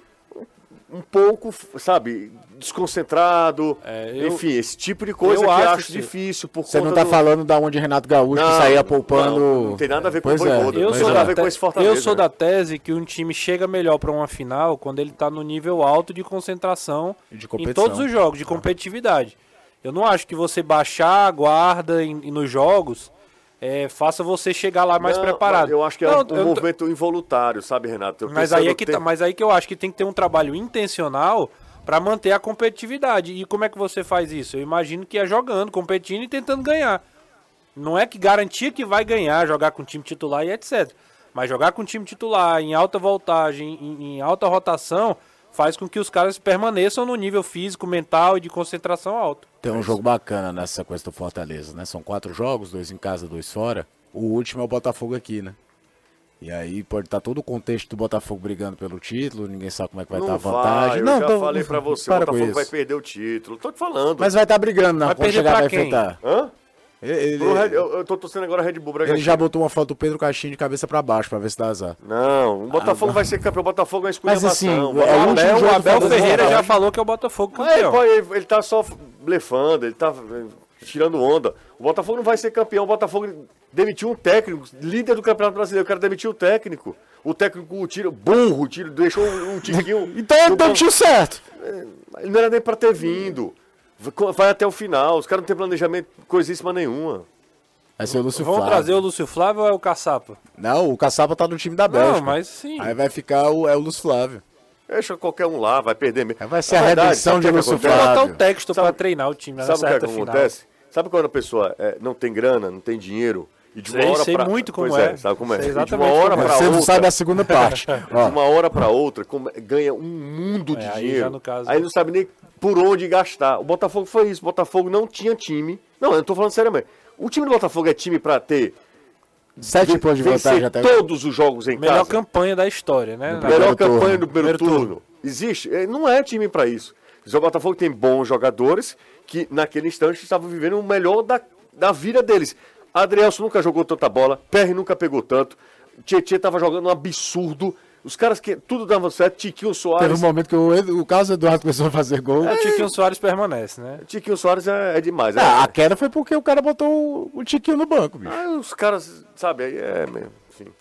um pouco, sabe, desconcentrado, É, eu- enfim, esse tipo de coisa eu que acho acho difícil por Você conta não tá do- falando da onde Renato Gaúcho Não, saía poupando. não, não tem nada a ver com Pois o é. Voivoda. Eu sou, nada a da ver com te- esse Fortaleza, eu sou da tese que um time chega melhor para uma final quando ele tá no nível alto de concentração de em todos os jogos, de competitividade. Eu não acho que você baixar a guarda em- nos jogos é, faça você chegar lá mais Não, preparado. Eu acho que é Não, um, eu tô- movimento involuntário, sabe, Renato? Eu Mas aí, é que tá, mas aí que eu acho que tem que ter um trabalho intencional para manter a competitividade. E como é que você faz isso? Eu imagino que é jogando, competindo e tentando ganhar. Não é que garantia que vai ganhar, jogar com time titular e etc. Mas jogar com time titular, em alta voltagem, em, em alta rotação, faz com que os caras permaneçam no nível físico, mental e de concentração alto. Tem um jogo bacana nessa sequência do Fortaleza, né? São quatro jogos, dois em casa, dois fora. O último é o Botafogo aqui, né? E aí pode estar todo o contexto do Botafogo brigando pelo título, ninguém sabe como é que vai Não estar a vai, vantagem. eu não, já tô- falei pra você, o para Botafogo vai perder o título. Tô te falando. Mas vai estar brigando, não. Vai Quando perder chegar pra vai quem? enfrentar. Hã? Ele, Red- eu, eu tô torcendo agora Red Bull Bragantino. ele já botou uma foto do Pedro Caixinha de cabeça pra baixo pra ver se dá azar. Não, o Botafogo vai ser campeão. O Botafogo é uma esculhambação. assim, O é o O último Abel, o Abel Ferreira já falou que é o Botafogo Mas ele, campeão. ele, ele tá só blefando, ele tá eh, tirando onda. O Botafogo não vai ser campeão. O Botafogo demitiu um técnico, líder do Campeonato Brasileiro. O cara demitiu o técnico. O técnico tira, burro, tira, deixou um tiquinho. Então banco. demitiu certo. Ele não era nem pra ter vindo. Vai até o final. Os caras não têm planejamento, coisíssima nenhuma. Vai ser o Lúcio Vamos Flávio. trazer o Lúcio Flávio ou é o Caçapa? Não, o Caçapa tá no time da Bélgica. Não, mas sim. Aí vai ficar o, é o Lúcio Flávio. Deixa qualquer um lá, vai perder mesmo. Vai ser Na a verdade, redenção sabe de o que Lúcio acontece? Vamos botar Flávio. o texto Sabe- pra treinar o time Sabe nessa o que, é reta que final. acontece? Sabe quando a pessoa é, não tem grana, não tem dinheiro? E de uma Sei, hora sei pra... muito como pois é. Sabe como é? Sei E de uma exatamente hora é. pra Você não outra, sabe a segunda parte. de uma hora pra outra, como- ganha um mundo de É, aí dinheiro. já no caso- Aí não sabe nem por onde gastar. O Botafogo foi isso. O Botafogo não tinha time. Não, eu não tô falando seriamente. O time do Botafogo é time pra ter sete pontos de vencer vantagem até todos os jogos em Melhor casa. campanha da história, né? Melhor turno. campanha do primeiro, Primeiro turno. Existe? É, Não é time pra isso. O Botafogo tem bons jogadores que naquele instante estavam vivendo o melhor da, da vida deles. Adrielson nunca jogou tanta bola, Perry nunca pegou tanto, Tietchan tava jogando um absurdo. Os caras que tudo dava certo, Tiquinho Teve Soares. um momento que o, o Carlos Eduardo começou a fazer gol. O Tiquinho Soares permanece, né? Tiquinho Soares é, é demais. é- Ah, a queda foi porque o cara botou o, o Tiquinho no banco, bicho. Aí os caras, sabe, aí é mesmo. Enfim.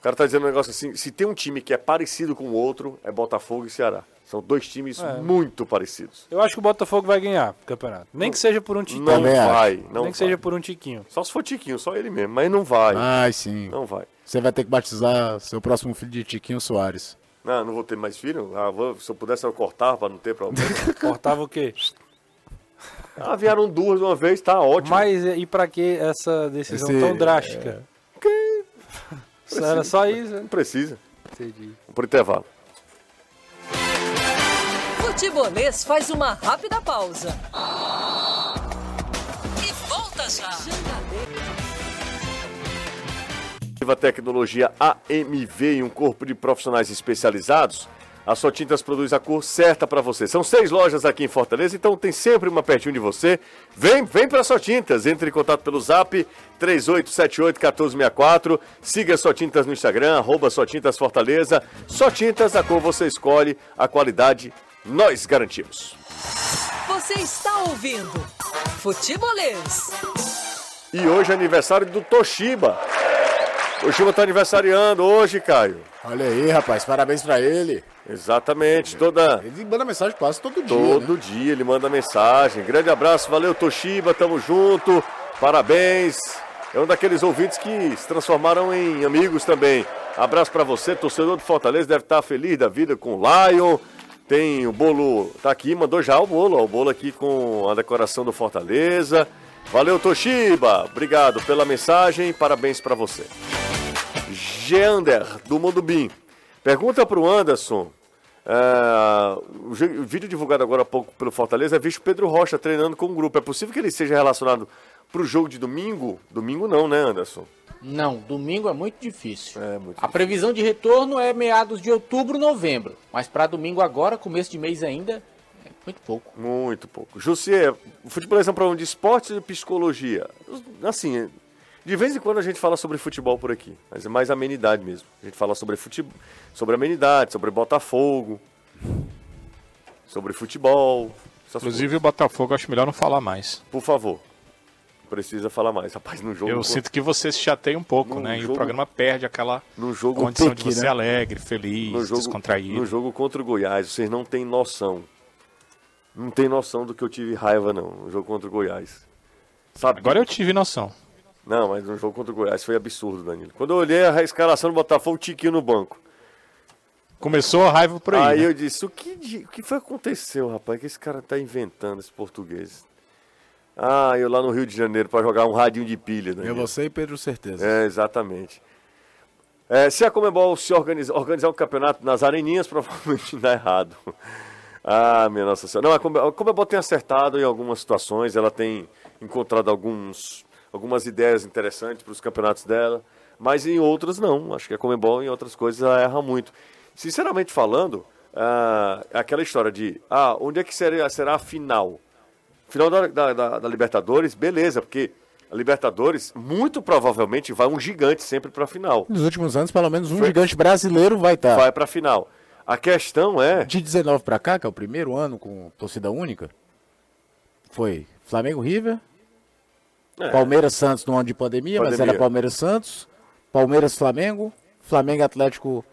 cara tá dizendo um negócio assim, se tem um time que é parecido com o outro, é Botafogo e Ceará. São dois times É. muito parecidos. Eu acho que o Botafogo vai ganhar o campeonato. Nem que seja por um tiquinho. Não vai, não Nem vai. que seja por um tiquinho. Só se for Tiquinho, só ele mesmo, mas não vai. Ai, sim. Não vai. Você vai ter que batizar seu próximo filho de Tiquinho Soares. Não, não vou ter mais filho. Ah, vou- se eu pudesse, eu cortava pra não ter problema. Cortava o quê? ah, vieram duas de uma vez, tá ótimo. Mas e pra que essa decisão Esse- tão drástica? Era só isso, né? Não precisa. Entendi. Vamos pro intervalo. Futebolês faz uma rápida pausa. E volta já. Ativa Tecnologia AMV e um corpo de profissionais especializados, a Só Tintas produz a cor certa para você. São seis lojas aqui em Fortaleza, então tem sempre uma pertinho de você. Vem, vem para Só Tintas, entre em contato pelo zap 3878-1464. Siga a Só Tintas no Instagram, arroba Só Tintas Fortaleza. Só Tintas, a cor você escolhe, a qualidade nós garantimos. Você está ouvindo Futebolês. E hoje é aniversário do Toshiba. Toshiba está aniversariando hoje, Caio. Olha aí, rapaz, parabéns pra ele. Exatamente, toda... Ele manda mensagem quase todo dia. Todo né? dia ele manda mensagem. Grande abraço, valeu Toshiba, tamo junto. Parabéns. É um daqueles ouvintes que se transformaram em amigos também. Abraço pra você, torcedor do Fortaleza, deve estar feliz da vida com o Lion. Tem o bolo, tá aqui, mandou já o bolo, ó, o bolo aqui com a decoração do Fortaleza. Valeu Toshiba, obrigado pela mensagem, parabéns pra você. Geander, do Mundo Bim. Pergunta Anderson. ah, o, je- o vídeo divulgado agora há pouco pelo Fortaleza é visto Pedro Rocha treinando com o grupo. É possível que ele seja relacionado pro jogo de domingo? Domingo não, né, Anderson? Não, domingo é muito difícil. É muito A previsão de retorno é meados de outubro, novembro. Mas para domingo agora, começo de mês ainda, é muito pouco. Muito pouco. Jussier, o futebol é um programa de esporte e psicologia. Assim, de vez em quando a gente fala sobre futebol por aqui, mas é mais amenidade mesmo. A gente fala sobre futebol, sobre amenidade, sobre Botafogo, sobre futebol. Inclusive o Botafogo, acho melhor não falar mais. Por favor. Precisa falar mais. Rapaz, no jogo. Eu sinto que você se chateia um pouco, No né? E jogo- o programa perde aquela no jogo, condição pique, de você né? alegre, feliz, no jogo, descontraído. no jogo contra o Goiás, vocês não têm noção. Não tem noção do que eu tive raiva, não. No jogo contra o Goiás. Sabe? Agora eu tive noção. Não, mas no jogo contra o Goiás foi absurdo, Danilo. Quando eu olhei a escalação do Botafogo, o Tiquinho no banco. Começou a raiva por aí. Aí né? eu disse, o que, o que foi que aconteceu, rapaz? Que esse cara tá inventando, esse português. Ah, eu lá no Rio de Janeiro pra jogar um radinho de pilha, Eu, Danilo. você e Pedro Certeza. É, exatamente. É, se a Comebol se organiza- organizar um campeonato nas areninhas, provavelmente dá errado. Ah, minha Nossa Senhora. Não, a Comebol, a Comebol tem acertado em algumas situações, ela tem encontrado alguns, algumas ideias interessantes para os campeonatos dela, mas em outras não. Acho que a Comebol em outras coisas ela erra muito. Sinceramente falando, ah, aquela história de ah, onde é que será, será a final? Final da, da- da- da Libertadores, beleza, porque a Libertadores muito provavelmente vai um gigante sempre para a final. Nos últimos anos, pelo menos um Foi- gigante brasileiro vai estar. Vai para a final. A questão é, De 19 pra cá, que é o primeiro ano com torcida única, foi Flamengo River, É. Palmeiras Santos no ano de pandemia, mas Pandemia. era Palmeiras Santos, Palmeiras Flamengo, Flamengo Atlético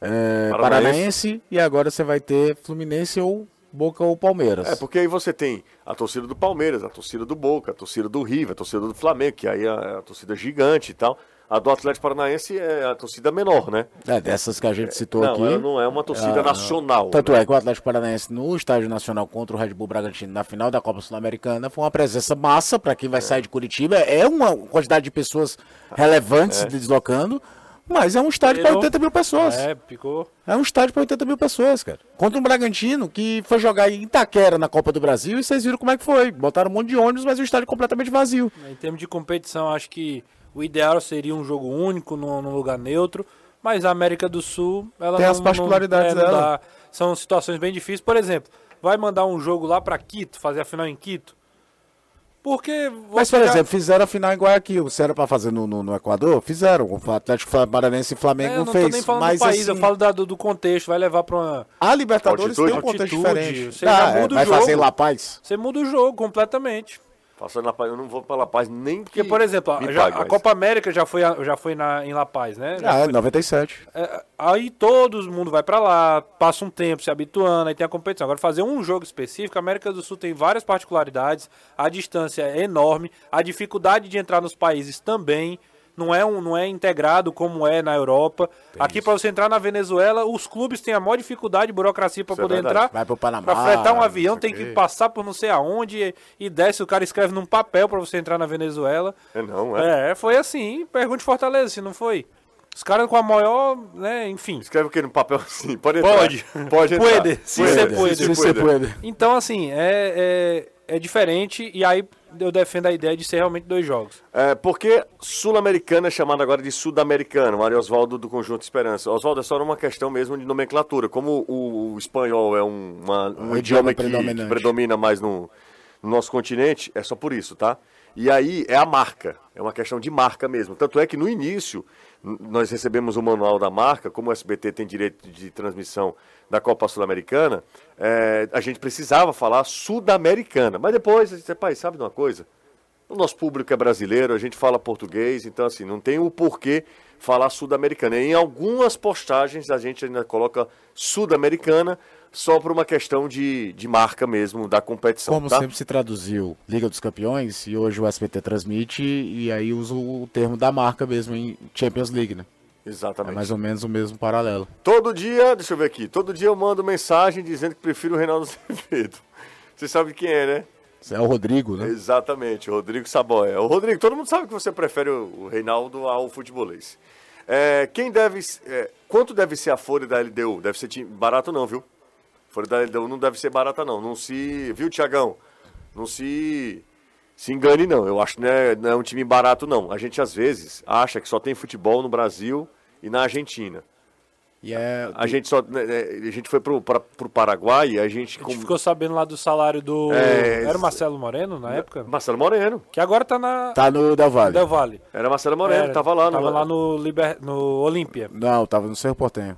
é, Paranaense. Paranaense e agora você vai ter Fluminense ou Boca ou Palmeiras. é porque aí você tem a torcida do Palmeiras, a torcida do Boca, a torcida do River, a torcida do Flamengo, que aí é a torcida gigante e tal. A do Atlético Paranaense é a torcida menor, né? É, dessas que a gente citou Não, aqui. ela não é uma torcida Ah, nacional. Tanto né? é que o Atlético Paranaense no Estádio Nacional contra o Red Bull Bragantino na final da Copa Sul-Americana foi uma presença massa para quem vai sair de Curitiba. É uma quantidade de pessoas relevantes se deslocando, mas é um estádio para Virou. 80 mil pessoas. É, ficou. É um estádio para 80 mil pessoas, cara. Contra um Bragantino que foi jogar em Itaquera na Copa do Brasil e vocês viram como é que foi. Botaram um monte de ônibus, mas o estádio completamente vazio. Em termos de competição, acho que o ideal seria um jogo único, num, num lugar neutro. Mas a América do Sul, ela Tem não, as particularidades não, é, não dela. dá. São situações bem difíceis. Por exemplo, vai mandar um jogo lá pra Quito, fazer a final em Quito. Porque. Mas, por já- exemplo, fizeram a final em Guayaquil. Se era para fazer no, no, no Equador, fizeram. O Atlético Paranaense e É, Flamengo eu não fez. tô nem falando mas, do país, assim, eu falo da- do, do contexto. Vai levar pra uma. A Libertadores Altitude. tem um contexto Altitude, diferente. você já Ah, é, vai jogo. fazer em La Paz. Você muda o jogo completamente. Passou em La Paz, eu não vou pra La Paz nem Porque, por exemplo, me já- pague a. Copa América já foi, a- já foi na, em La Paz, né? Já Ah, é, foi- 97. É, aí todo mundo vai pra lá, passa um tempo se habituando, aí tem a competição. Agora, fazer um jogo específico, a América do Sul tem várias particularidades, a distância é enorme, a dificuldade de entrar nos países também. Não é, um, não é integrado como é na Europa. Aqui, pra você entrar na Venezuela, os clubes têm a maior dificuldade de burocracia pra Isso é poder entrar. Vai pro Panamá, Pra fretar um avião, tem que passar por não sei aonde e, e desce. O cara escreve num papel pra você entrar na Venezuela. É não, é. É, foi assim. Pergunte Fortaleza se não foi. Os caras com a maior, né, enfim. Escreve o que no papel assim? Pode entrar. Pode. Pode entrar. Puede. Sim, Puede. se puede. Sim, Se você puder. Então, assim, é, é, é diferente e aí eu defendo a ideia de ser realmente dois jogos. É, porque Sul-Americana é chamada agora de Sudamericano, Mário Oswaldo do Conjunto Esperança. Oswaldo, é só uma questão mesmo de nomenclatura. Como o, o espanhol é um, uma- um Um idioma idioma que, que predomina mais no, no nosso continente, é só por isso, tá? E aí é a marca, é uma questão de marca mesmo. Tanto é que no início nós recebemos o manual da marca, como o SBT tem direito de transmissão da Copa Sul-Americana, é, a gente precisava falar Sudamericana. Mas depois, a gente, pai, sabe de uma coisa? O nosso público é brasileiro, a gente fala português, então assim, não tem o porquê falar sul-americana. Em algumas postagens a gente ainda coloca sul-americana só por uma questão de, de marca mesmo da competição. Como tá? sempre se traduziu Liga dos Campeões, e hoje o SBT transmite, e aí usa o termo da marca mesmo em Champions League, né? É Exatamente. mais ou menos o mesmo paralelo. Todo dia, deixa eu ver aqui, todo dia eu mando mensagem dizendo que prefiro o Reinaldo Azevedo. Você sabe quem é, né? É o Rodrigo, né? Exatamente, o Rodrigo Saboia. O Rodrigo, todo mundo sabe que você prefere o Reinaldo ao futebolês. É, quem deve. é, quanto deve ser a folha da LDU? Deve ser barato não, viu? Folha da LDU não deve ser barata não. Não se. Viu, Tiagão? Não se. Se engane, não. Eu acho que não é, não é um time barato, não. A gente, às vezes, acha que só tem futebol no Brasil e na Argentina. E é. A gente só. né, né, A gente foi pro, pra, pro Paraguai e a gente. A gente com- ficou sabendo lá do salário do. É, Era o Marcelo Moreno na época? Marcelo Moreno. Que agora tá na. Tá no Del Valle. Del Valle. Era Marcelo Moreno, Era, tava lá no. Tava lá no, Liber... no Olímpia. Não, tava no Cerro Portenho.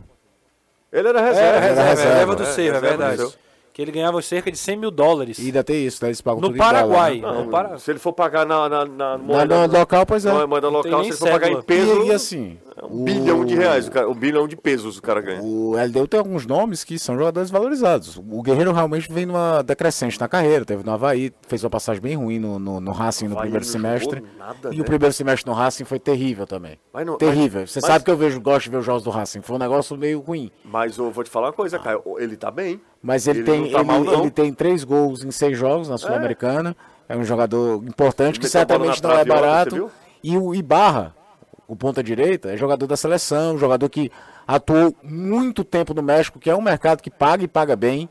Ele era É, reserva. reserva, reserva. reserva do Cerro, é reserva do verdade. Que ele ganhava cerca de 100 mil dólares. E ainda tem isso, né? Eles pagam No tudo em dólar, Paraguai. né? Não, No Para- Se ele for pagar na, na, na Na, moeda, na local, pois é. na moeda local, se ele for pagar em peso, E, e assim. Um bilhão de reais, o cara, um bilhão de pesos o cara ganha. O LDU tem alguns nomes que são jogadores valorizados. O Guerreiro realmente vem numa decrescente na carreira. Teve no Havaí, fez uma passagem bem ruim no, no, no Racing no primeiro semestre. nada, e né? o primeiro semestre no Racing foi terrível também. Não- terrível. mas- Você mas- sabe que eu vejo, gosto de ver os jogos do Racing. Foi um negócio meio ruim. Mas eu vou te falar uma coisa, Caio, ele tá bem. Mas ele, Ele tem, tá ele, mal, ele tem três gols em seis jogos na Sul-Americana. É. um jogador importante que a bola certamente não é barato. viu? E o Ibarra, o ponta direita, é jogador da seleção, jogador que atuou muito tempo no México, que é um mercado que paga e paga bem.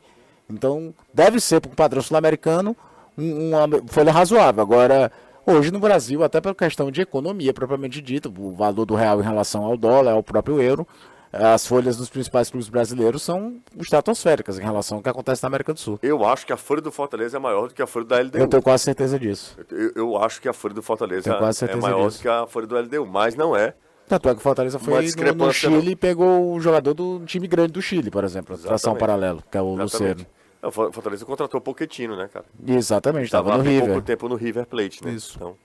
Então, deve ser para o padrão sul-americano um- uma folha razoável. Agora, hoje no Brasil, até pela questão de economia propriamente dita, o valor do real em relação ao dólar, ao próprio euro, as folhas dos principais clubes brasileiros são estratosféricas em relação ao que acontece na América do Sul. Eu acho que a folha do Fortaleza é maior do que a folha da LDU. Eu tenho quase certeza disso. Eu, eu acho que a folha do Fortaleza é maior disso. do que a folha do LDU, mas não é. Tanto é que o Fortaleza foi no, no Chile e pegou o jogador do time grande do Chile, por exemplo, tração paralelo, que é o Exatamente. Luceiro. O For- Fortaleza contratou o Pochettino, né, cara? Exatamente, estava Tava no River. pouco tempo no River Plate, né? Isso. Então,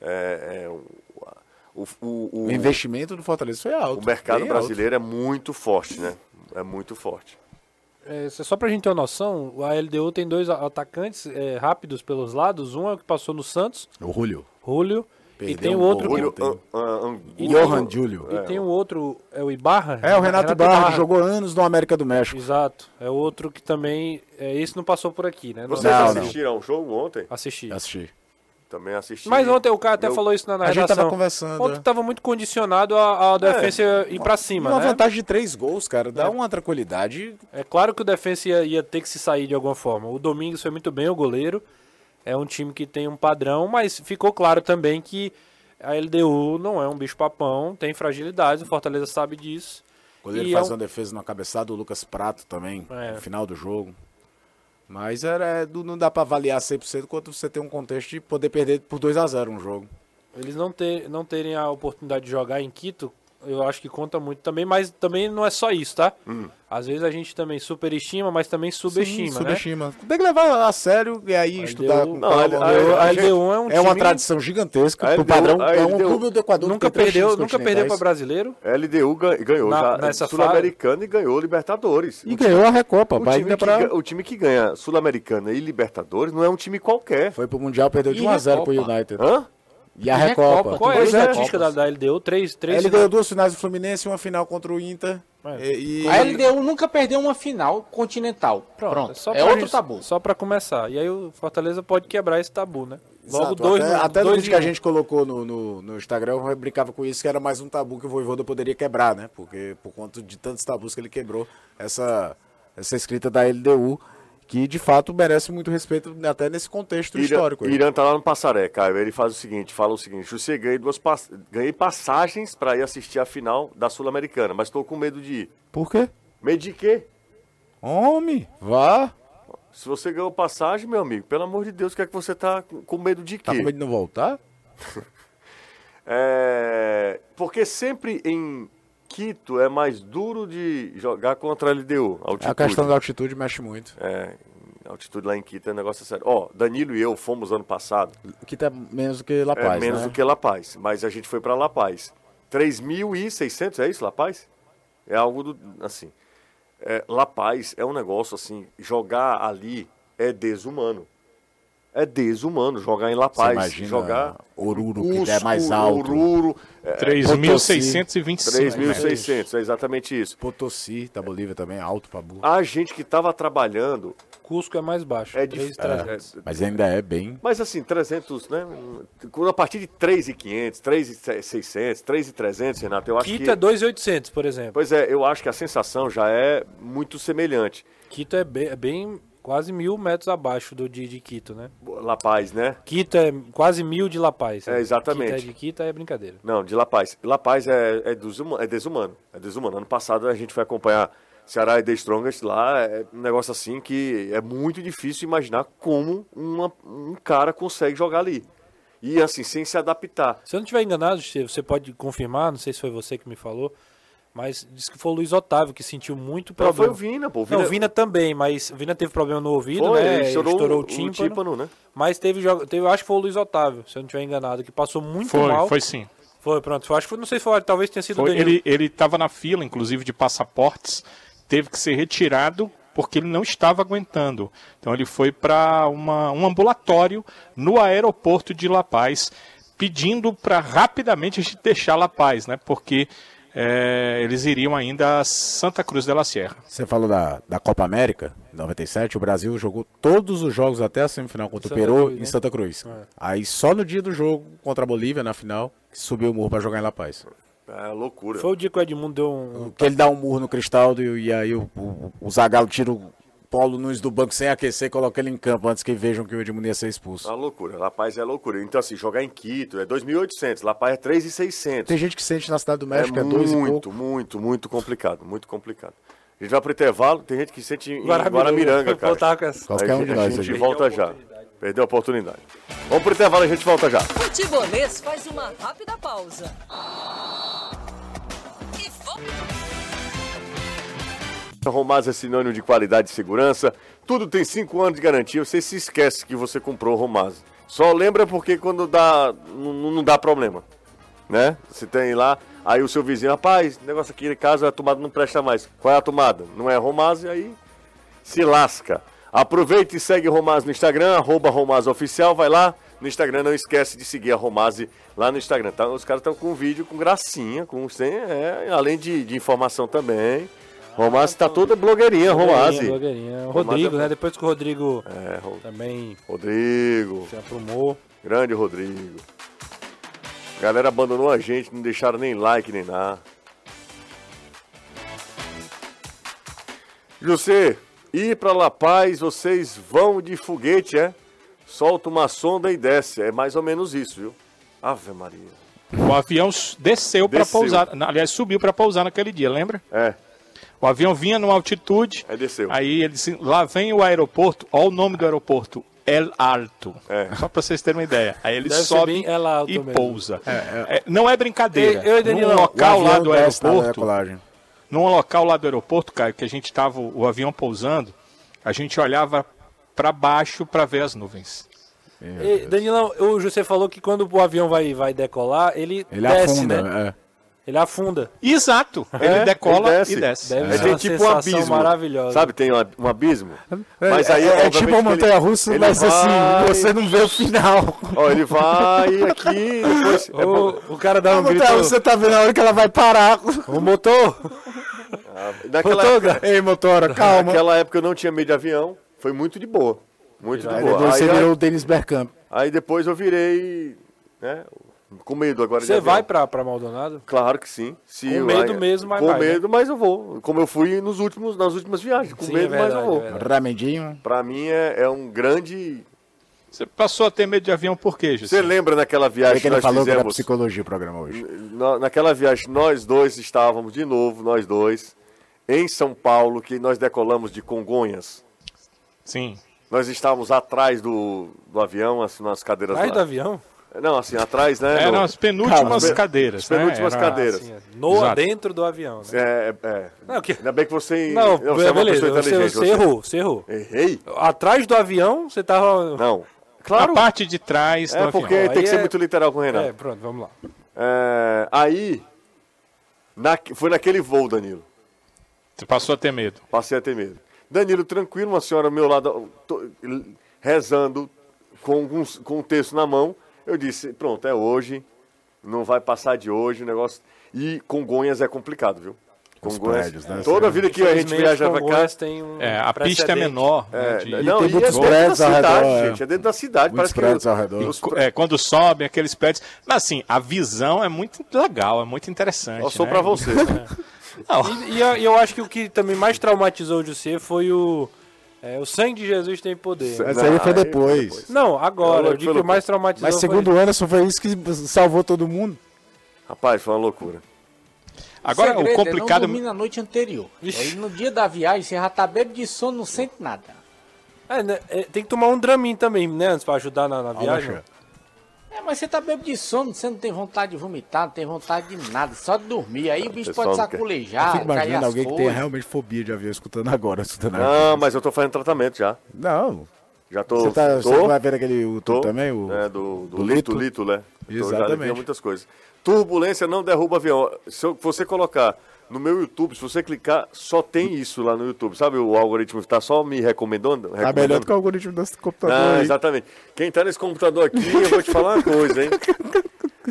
é, é, o, o, o, o- O investimento do Fortaleza foi alto. o mercado brasileiro é muito forte, né? É muito forte. É, só pra gente ter uma noção, a LDU tem dois atacantes é, rápidos pelos lados. Um é o que passou no Santos, alto. O Julio. Julio. e Perdeu tem o um outro gol. que. Julio, an- an- an- E Johan tem- Julio. E tem o outro, é o Ibarra? É, o Renato, Ibarra, que jogou anos no América do México. Exato. É outro que também. É, esse não passou por aqui, né? Vocês Não, não. assistiram ao jogo ontem? Assisti. Assisti. Também assisti. Mas ontem o cara até Eu- falou isso na, na A gente tava conversando, Ontem é. tava muito condicionado a, a defesa ir pra cima, uma né? vantagem de três gols, cara, dá uma tranquilidade. É claro que o defesa ia, ia ter que se sair de alguma forma. O Domingos foi muito bem, o goleiro. É um time que tem um padrão, mas ficou claro também que a LDU não é um bicho-papão, tem fragilidades, o Fortaleza sabe disso. O goleiro E faz é um- uma defesa na cabeçada, o Lucas Prato também, É. no final do jogo. Mas era, é, não dá pra avaliar 100% quando você tem um contexto de poder perder por 2 a 0 um jogo. Eles não, ter, não terem a oportunidade de jogar em Quito eu acho que conta muito também, mas também não é só isso, tá? Hum. Às vezes a gente também superestima, mas também subestima, Sim, né? subestima. Tem que levar a sério e aí estudar com LDU calma. Não, A a- a LDU é um é uma time- tradição gigantesca A pro LDU padrão. a É um LDU clube do Equador que Nunca perdeu, nunca perdeu para brasileiro. LDU ga- ganhou Na- já nessa Sul-Americana e ganhou Libertadores. E O ganhou a Recopa. O vai time, ainda que, pra... ga- o time que ganha Sul-Americana e Libertadores não é um time qualquer. Foi pro Mundial, perdeu de E 1x0 pro Recopa? United. Hã? E a E Recopa. Recopa, Qual é a é. estatística da, da LDU? Três, três Ele ganhou duas finais do Fluminense e uma final contra o Inter. É. E, e- A LDU nunca perdeu uma final continental. Pronto. só é pra outro gente- tabu. Só pra começar. E aí o Fortaleza pode quebrar esse tabu, né? Logo Exato, dois, até, no- até no dois vídeo que a gente colocou no, no, no Instagram, eu brincava com isso, que era mais um tabu que o Voivoda poderia quebrar, né? Porque por conta de tantos tabus que ele quebrou, essa, essa escrita da LDU, que de fato merece muito respeito até nesse contexto Irã, histórico. aí. Irã tá lá no Passaré, Caio. Ele faz o seguinte, fala o seguinte, você ganhei duas pass- ganhei passagens para ir assistir a final da Sul-Americana, mas estou com medo de ir. Por quê? Medo de quê? Homem, vá. Se você ganhou passagem, meu amigo, pelo amor de Deus, o que é que você tá com medo de quê? Tá com medo de não voltar? É, porque sempre em Quito é mais duro de jogar contra a LDU. Altitude. A questão da altitude mexe muito. É, altitude lá em Quito é um negócio sério. Ó, Danilo e eu fomos ano passado. Que tá menos do que La Paz, é menos né? do que La Paz, mas a gente foi para La Paz. 3.600, é isso, La Paz? É algo do, assim. É, La Paz é um negócio assim, jogar ali é desumano. É desumano jogar em La Você Paz, imagina jogar Oruro, que Cusco, é mais alto. Oruro, é, 3.625. 3.600, é exatamente isso. Potosí, da Bolívia também, alto pra burro. A gente que estava trabalhando Cusco é mais baixo. é três, de, trezentos. é- Mas ainda é bem. Mas assim, 300, né? A partir de 3.500, 3.600, 3.300, Renato, eu acho Quito que... é 2.800, por exemplo. Pois é, eu acho que a sensação já é muito semelhante. Quito é bem, é bem quase mil metros abaixo do de, de Quito, né? La Paz, né? Quito é quase mil de La Paz. É, exatamente. Quito é de Quito é brincadeira. Não, de La Paz. La Paz é, é, é desumano. É desumano. Ano passado a gente foi acompanhar Ceará e The Strongest lá. É um negócio assim que é muito difícil imaginar como uma- um cara consegue jogar ali. E assim, sem se adaptar. Se eu não estiver enganado, você pode confirmar, não sei se foi você que me falou, mas disse que foi o Luiz Otávio que sentiu muito Não, foi problema. o Vina, pô. O Não, o Vina também, mas o Vina teve problema no ouvido, foi, né? ele estourou, estourou o o tímpano, tímpano, né? Mas teve, teve, eu acho que foi o Luiz Otávio, se eu não estiver enganado, que passou muito Foi, mal. foi sim. Foi, pronto. Foi, acho que foi, não sei se foi, talvez tenha sido Foi, ele ele estava na fila, inclusive, de passaportes, teve que ser retirado porque ele não estava aguentando. Então ele foi para um ambulatório no aeroporto de La Paz, pedindo para rapidamente a gente deixar La Paz, né? Porque é, eles iriam ainda a Santa Cruz de la Sierra. Você falou da, da Copa América, em 97, o Brasil jogou todos os jogos até a semifinal contra Santa o Peru Cruz, em né? Santa Cruz. Aí só no dia do jogo contra a Bolívia, na final, que subiu o murro pra jogar em La Paz. É loucura. Foi o dia que o Edmundo deu um. Que ele dá um murro no Cristaldo e, e aí o, o, o Zagallo tira o Paulo Nunes do banco sem aquecer e coloca ele em campo antes que vejam que o Edmundo ia ser expulso. É uma loucura. La Paz é loucura. Então, assim, jogar em Quito é 2.800, La Paz é 3.600. Tem gente que sente na cidade do É México, é, dois e muito, pouco. muito, muito complicado. Muito complicado. A gente vai pro intervalo, tem gente que sente em Guaramiranga, Guaramiranga, cara. voltar com essa. Qualquer Aí um de a nós gente aqui. volta já. Perdeu a oportunidade. Vamos pro intervalo, a gente volta já. Futebolês faz uma rápida pausa. E volta. Romaz é sinônimo de qualidade e segurança. Tudo tem 5 anos de garantia. Você se esquece que você comprou Romaz. Só lembra porque quando dá. Não, não dá problema. Né? Você tem lá. Aí o seu vizinho, rapaz, negócio aqui de casa, a tomada não presta mais. Qual é a tomada? Não é Romaz, e aí se lasca. Aproveita e segue Romaz no Instagram, arroba Romaz Oficial, vai lá no Instagram, não esquece de seguir a Romaz lá no Instagram. Tá? Os caras estão com um vídeo com gracinha, com é, além de, de informação também. Romaz tá toda blogueirinha, Romaz. Blogueirinha, blogueirinha. O Rodrigo, é- né? Depois que o Rodrigo É, Ro- também Rodrigo, se aprumou. grande Rodrigo. Galera abandonou a gente, não deixaram nem like nem nada. José, ir pra La Paz, vocês vão de foguete, é? Solta uma sonda e desce. É mais ou menos isso, viu? Ave Maria. O avião s- desceu para Desceu. pousar, aliás, subiu para pousar naquele dia, lembra? É, O avião vinha numa altitude, aí desceu. aí ele disse, lá vem o aeroporto, olha o nome do aeroporto, El Alto. É. Só pra vocês terem uma ideia. Aí ele Deve sobe bem El Alto e mesmo. pousa. É, não é brincadeira. Eu- eu e Danilão, Num local lá do aeroporto, decolagem. num local lá do aeroporto, Caio, que a gente tava o avião pousando, a gente olhava pra baixo pra ver as nuvens. E, Danilão, o José falou que quando o avião vai, vai decolar, ele, Ele desce, afunda, né? é. Ele afunda. Exato. É, ele decola ele desce. e desce. Deve É, ser uma tipo um abismo. maravilhosa. Sabe, tem um, um abismo. É, Mas aí, é, é tipo uma montanha russa, ele mas vai- assim, você não vê o final. Ó, ele vai aqui, depois. é. O, o cara dá um grito. montanha russa, você tá vendo a hora que ela vai parar. O motor! naquela, Fotógrafo. Ei, motora, calma. naquela época eu não tinha medo de avião. Foi muito de boa. Muito de Aí boa. depois Aí, você aí- virou o Denis Bergkamp. aí depois eu virei. Né, com medo agora de Você vai pra, pra Maldonado? Claro que sim. Se Com medo aí- mesmo, mas Com vai, né? medo, mas eu vou. Como eu fui nos últimos, nas últimas viagens. Com Sim, medo, é mas eu verdade, vou. é verdade. Ramendinho. Pra mim é, é um grande. Você passou a ter medo de avião por quê, Você lembra naquela viagem que que ele nós falou que era fizemos? psicologia o programa hoje. Na- naquela viagem, nós dois estávamos de novo, nós dois, em São Paulo, que nós decolamos de Congonhas. Sim. Nós estávamos atrás do, do avião, assim, nas cadeiras Atrás lá. do avião? Não, assim, atrás, né? Eram no- as penúltimas Calma. cadeiras. As penúltimas né? Era- cadeiras. Assim, no Exato. dentro do avião, né? É, é. Não, que- Ainda bem que você. Não, você é uma beleza, pessoa você, inteligente. você errou, você errou. Errei? Atrás do avião, você tava... Não. A Claro. parte de trás do É avião. porque tem que ser é- muito literal com o Renato. É, pronto, vamos lá. É, aí, na- foi naquele voo, Danilo. Você passou a ter medo. Passei a ter medo. Danilo, tranquilo, uma senhora ao meu lado, tô- rezando, com, com um texto na mão. Eu disse, pronto, é hoje, não vai passar de hoje o negócio. E Congonhas é complicado, viu? Os Congonhas, prédios, né? toda a vida que a gente viaja pra cá... Tem um É, a pista é menor. né, É, de- não, tem e é muitos dentro da prédios ao cidade, redor, é. gente, é dentro da cidade. Muitos parece que prédios ao redor. os- É, quando sobem aqueles prédios. Mas assim, a visão é muito legal, é muito interessante. Eu sou né? pra você. E, e eu, e eu acho que o que também mais traumatizou o José foi o... é, o sangue de Jesus tem poder. Essa aí foi Não, aí depois. Não, agora, eu digo que o mais traumatizou Mas segundo o Anderson, foi isso que salvou todo mundo. Rapaz, foi uma loucura. Agora, o é complicado. não dormir na noite anterior. Aí no dia da viagem você já tá bêbado de sono, não sente nada. É, né, é, tem que tomar um Dramin também, né, antes pra ajudar na, na viagem. Alexandre. É, mas você tá bêbado de sono, você não tem vontade de vomitar, não tem vontade de nada, só de dormir. Aí o bicho pode saculejar, Fico cair imaginando as alguém que tenha coisas. realmente fobia de avião escutando agora. Escutando Não, mas eu tô fazendo tratamento já. Não. Já tô. Você, tá, tô, você vai ver aquele o, tô, também? O, É, do, do, do lito, lito? lito, né? Tô já Exatamente. levei muitas coisas. Turbulência não derruba avião. Se você colocar no meu YouTube, se você clicar, só tem isso lá no YouTube. Sabe o algoritmo que tá só me recomendando? Tá melhor do que o algoritmo desse computador. Ah, aí. exatamente. Quem tá nesse computador aqui, eu vou te falar uma coisa, hein?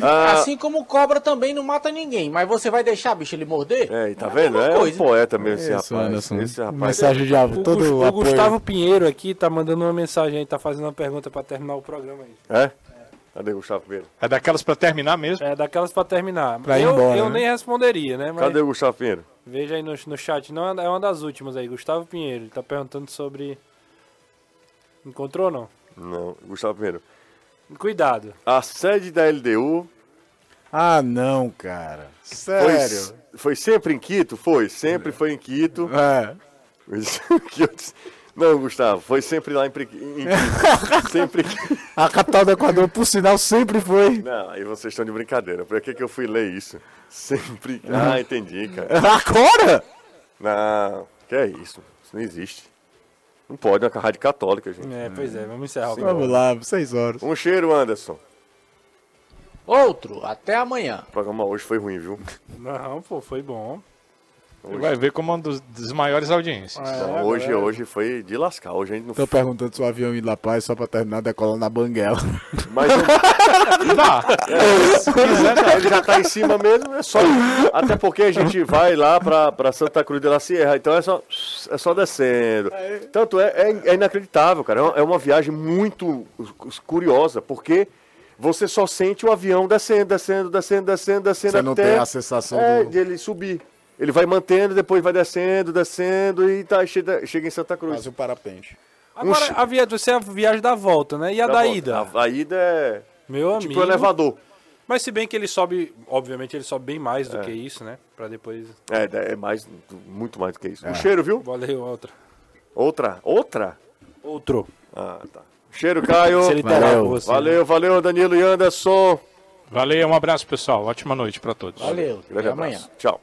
Ah, Assim como o cobra também não mata ninguém, mas você vai deixar, bicho, ele morder? é, e tá É vendo? É um poeta mesmo esse Isso, rapaz. Anderson. Esse rapaz. Mensagem de O, todo o o. Gustavo Pinheiro aqui tá mandando uma mensagem aí, tá fazendo uma pergunta pra terminar o programa aí. É? Cadê o Gustavo Pinheiro? É daquelas pra terminar mesmo. É daquelas pra terminar. Pra eu embora, eu né? nem responderia, né? Mas Cadê o Gustavo Pinheiro? veja aí no, no chat, não é uma das últimas aí. Gustavo Pinheiro, ele tá perguntando sobre. Encontrou ou não? Não, Gustavo Pinheiro. Cuidado. A sede da LDU Ah, não, cara. foi, Sério? foi sempre em Quito? Foi, sempre foi em Quito. É. Não, Gustavo, foi sempre lá em, em Quito. sempre em Quito. A capital do Equador, por sinal, sempre foi. Não, aí vocês estão de brincadeira. Por que, que eu fui ler isso? Sempre. Ah, entendi, cara. Agora? Não, que é isso? Isso não existe. Não pode, é uma rádio católica, gente. É, pois é, vamos encerrar o Vamos lá, seis horas. Um cheiro, Anderson. Outro, até amanhã. O programa hoje foi ruim, viu? Não, pô, foi bom. Você vai ver como é um dos, dos maiores audiências. Não, hoje, hoje foi de lascar. Hoje a gente não Tô perguntando se o avião em La Paz só pra terminar decolando na Banguela. Mas não- Dá. se quiser, tá, ele já tá em cima mesmo, é só. Até porque a gente vai lá pra, pra Santa Cruz de la Sierra, então é só, é só descendo. Tanto é, é, é inacreditável, cara. É uma, é uma viagem muito curiosa, porque você só sente o avião descendo, descendo, descendo, descendo, descendo Você não até tem a sensação é, do- de ele subir. Ele vai mantendo, depois vai descendo, descendo e tá, chega, chega em Santa Cruz. Quase um parapente. Agora, a viagem, você é a viagem da volta, né? E a Da da ida? A, a ida é Meu tipo amigo. um elevador. Mas se bem que ele sobe, obviamente ele sobe bem mais do que isso, né? Pra depois. É, é mais, muito mais do que isso. O cheiro, viu? Valeu, outra. Outra? Outra? Outro. Ah, tá. Cheiro, Caio. Literal Valeu. você. Valeu, valeu, Danilo e Anderson. Valeu, um abraço, pessoal. Ótima noite para todos. Valeu. Até amanhã. Tchau.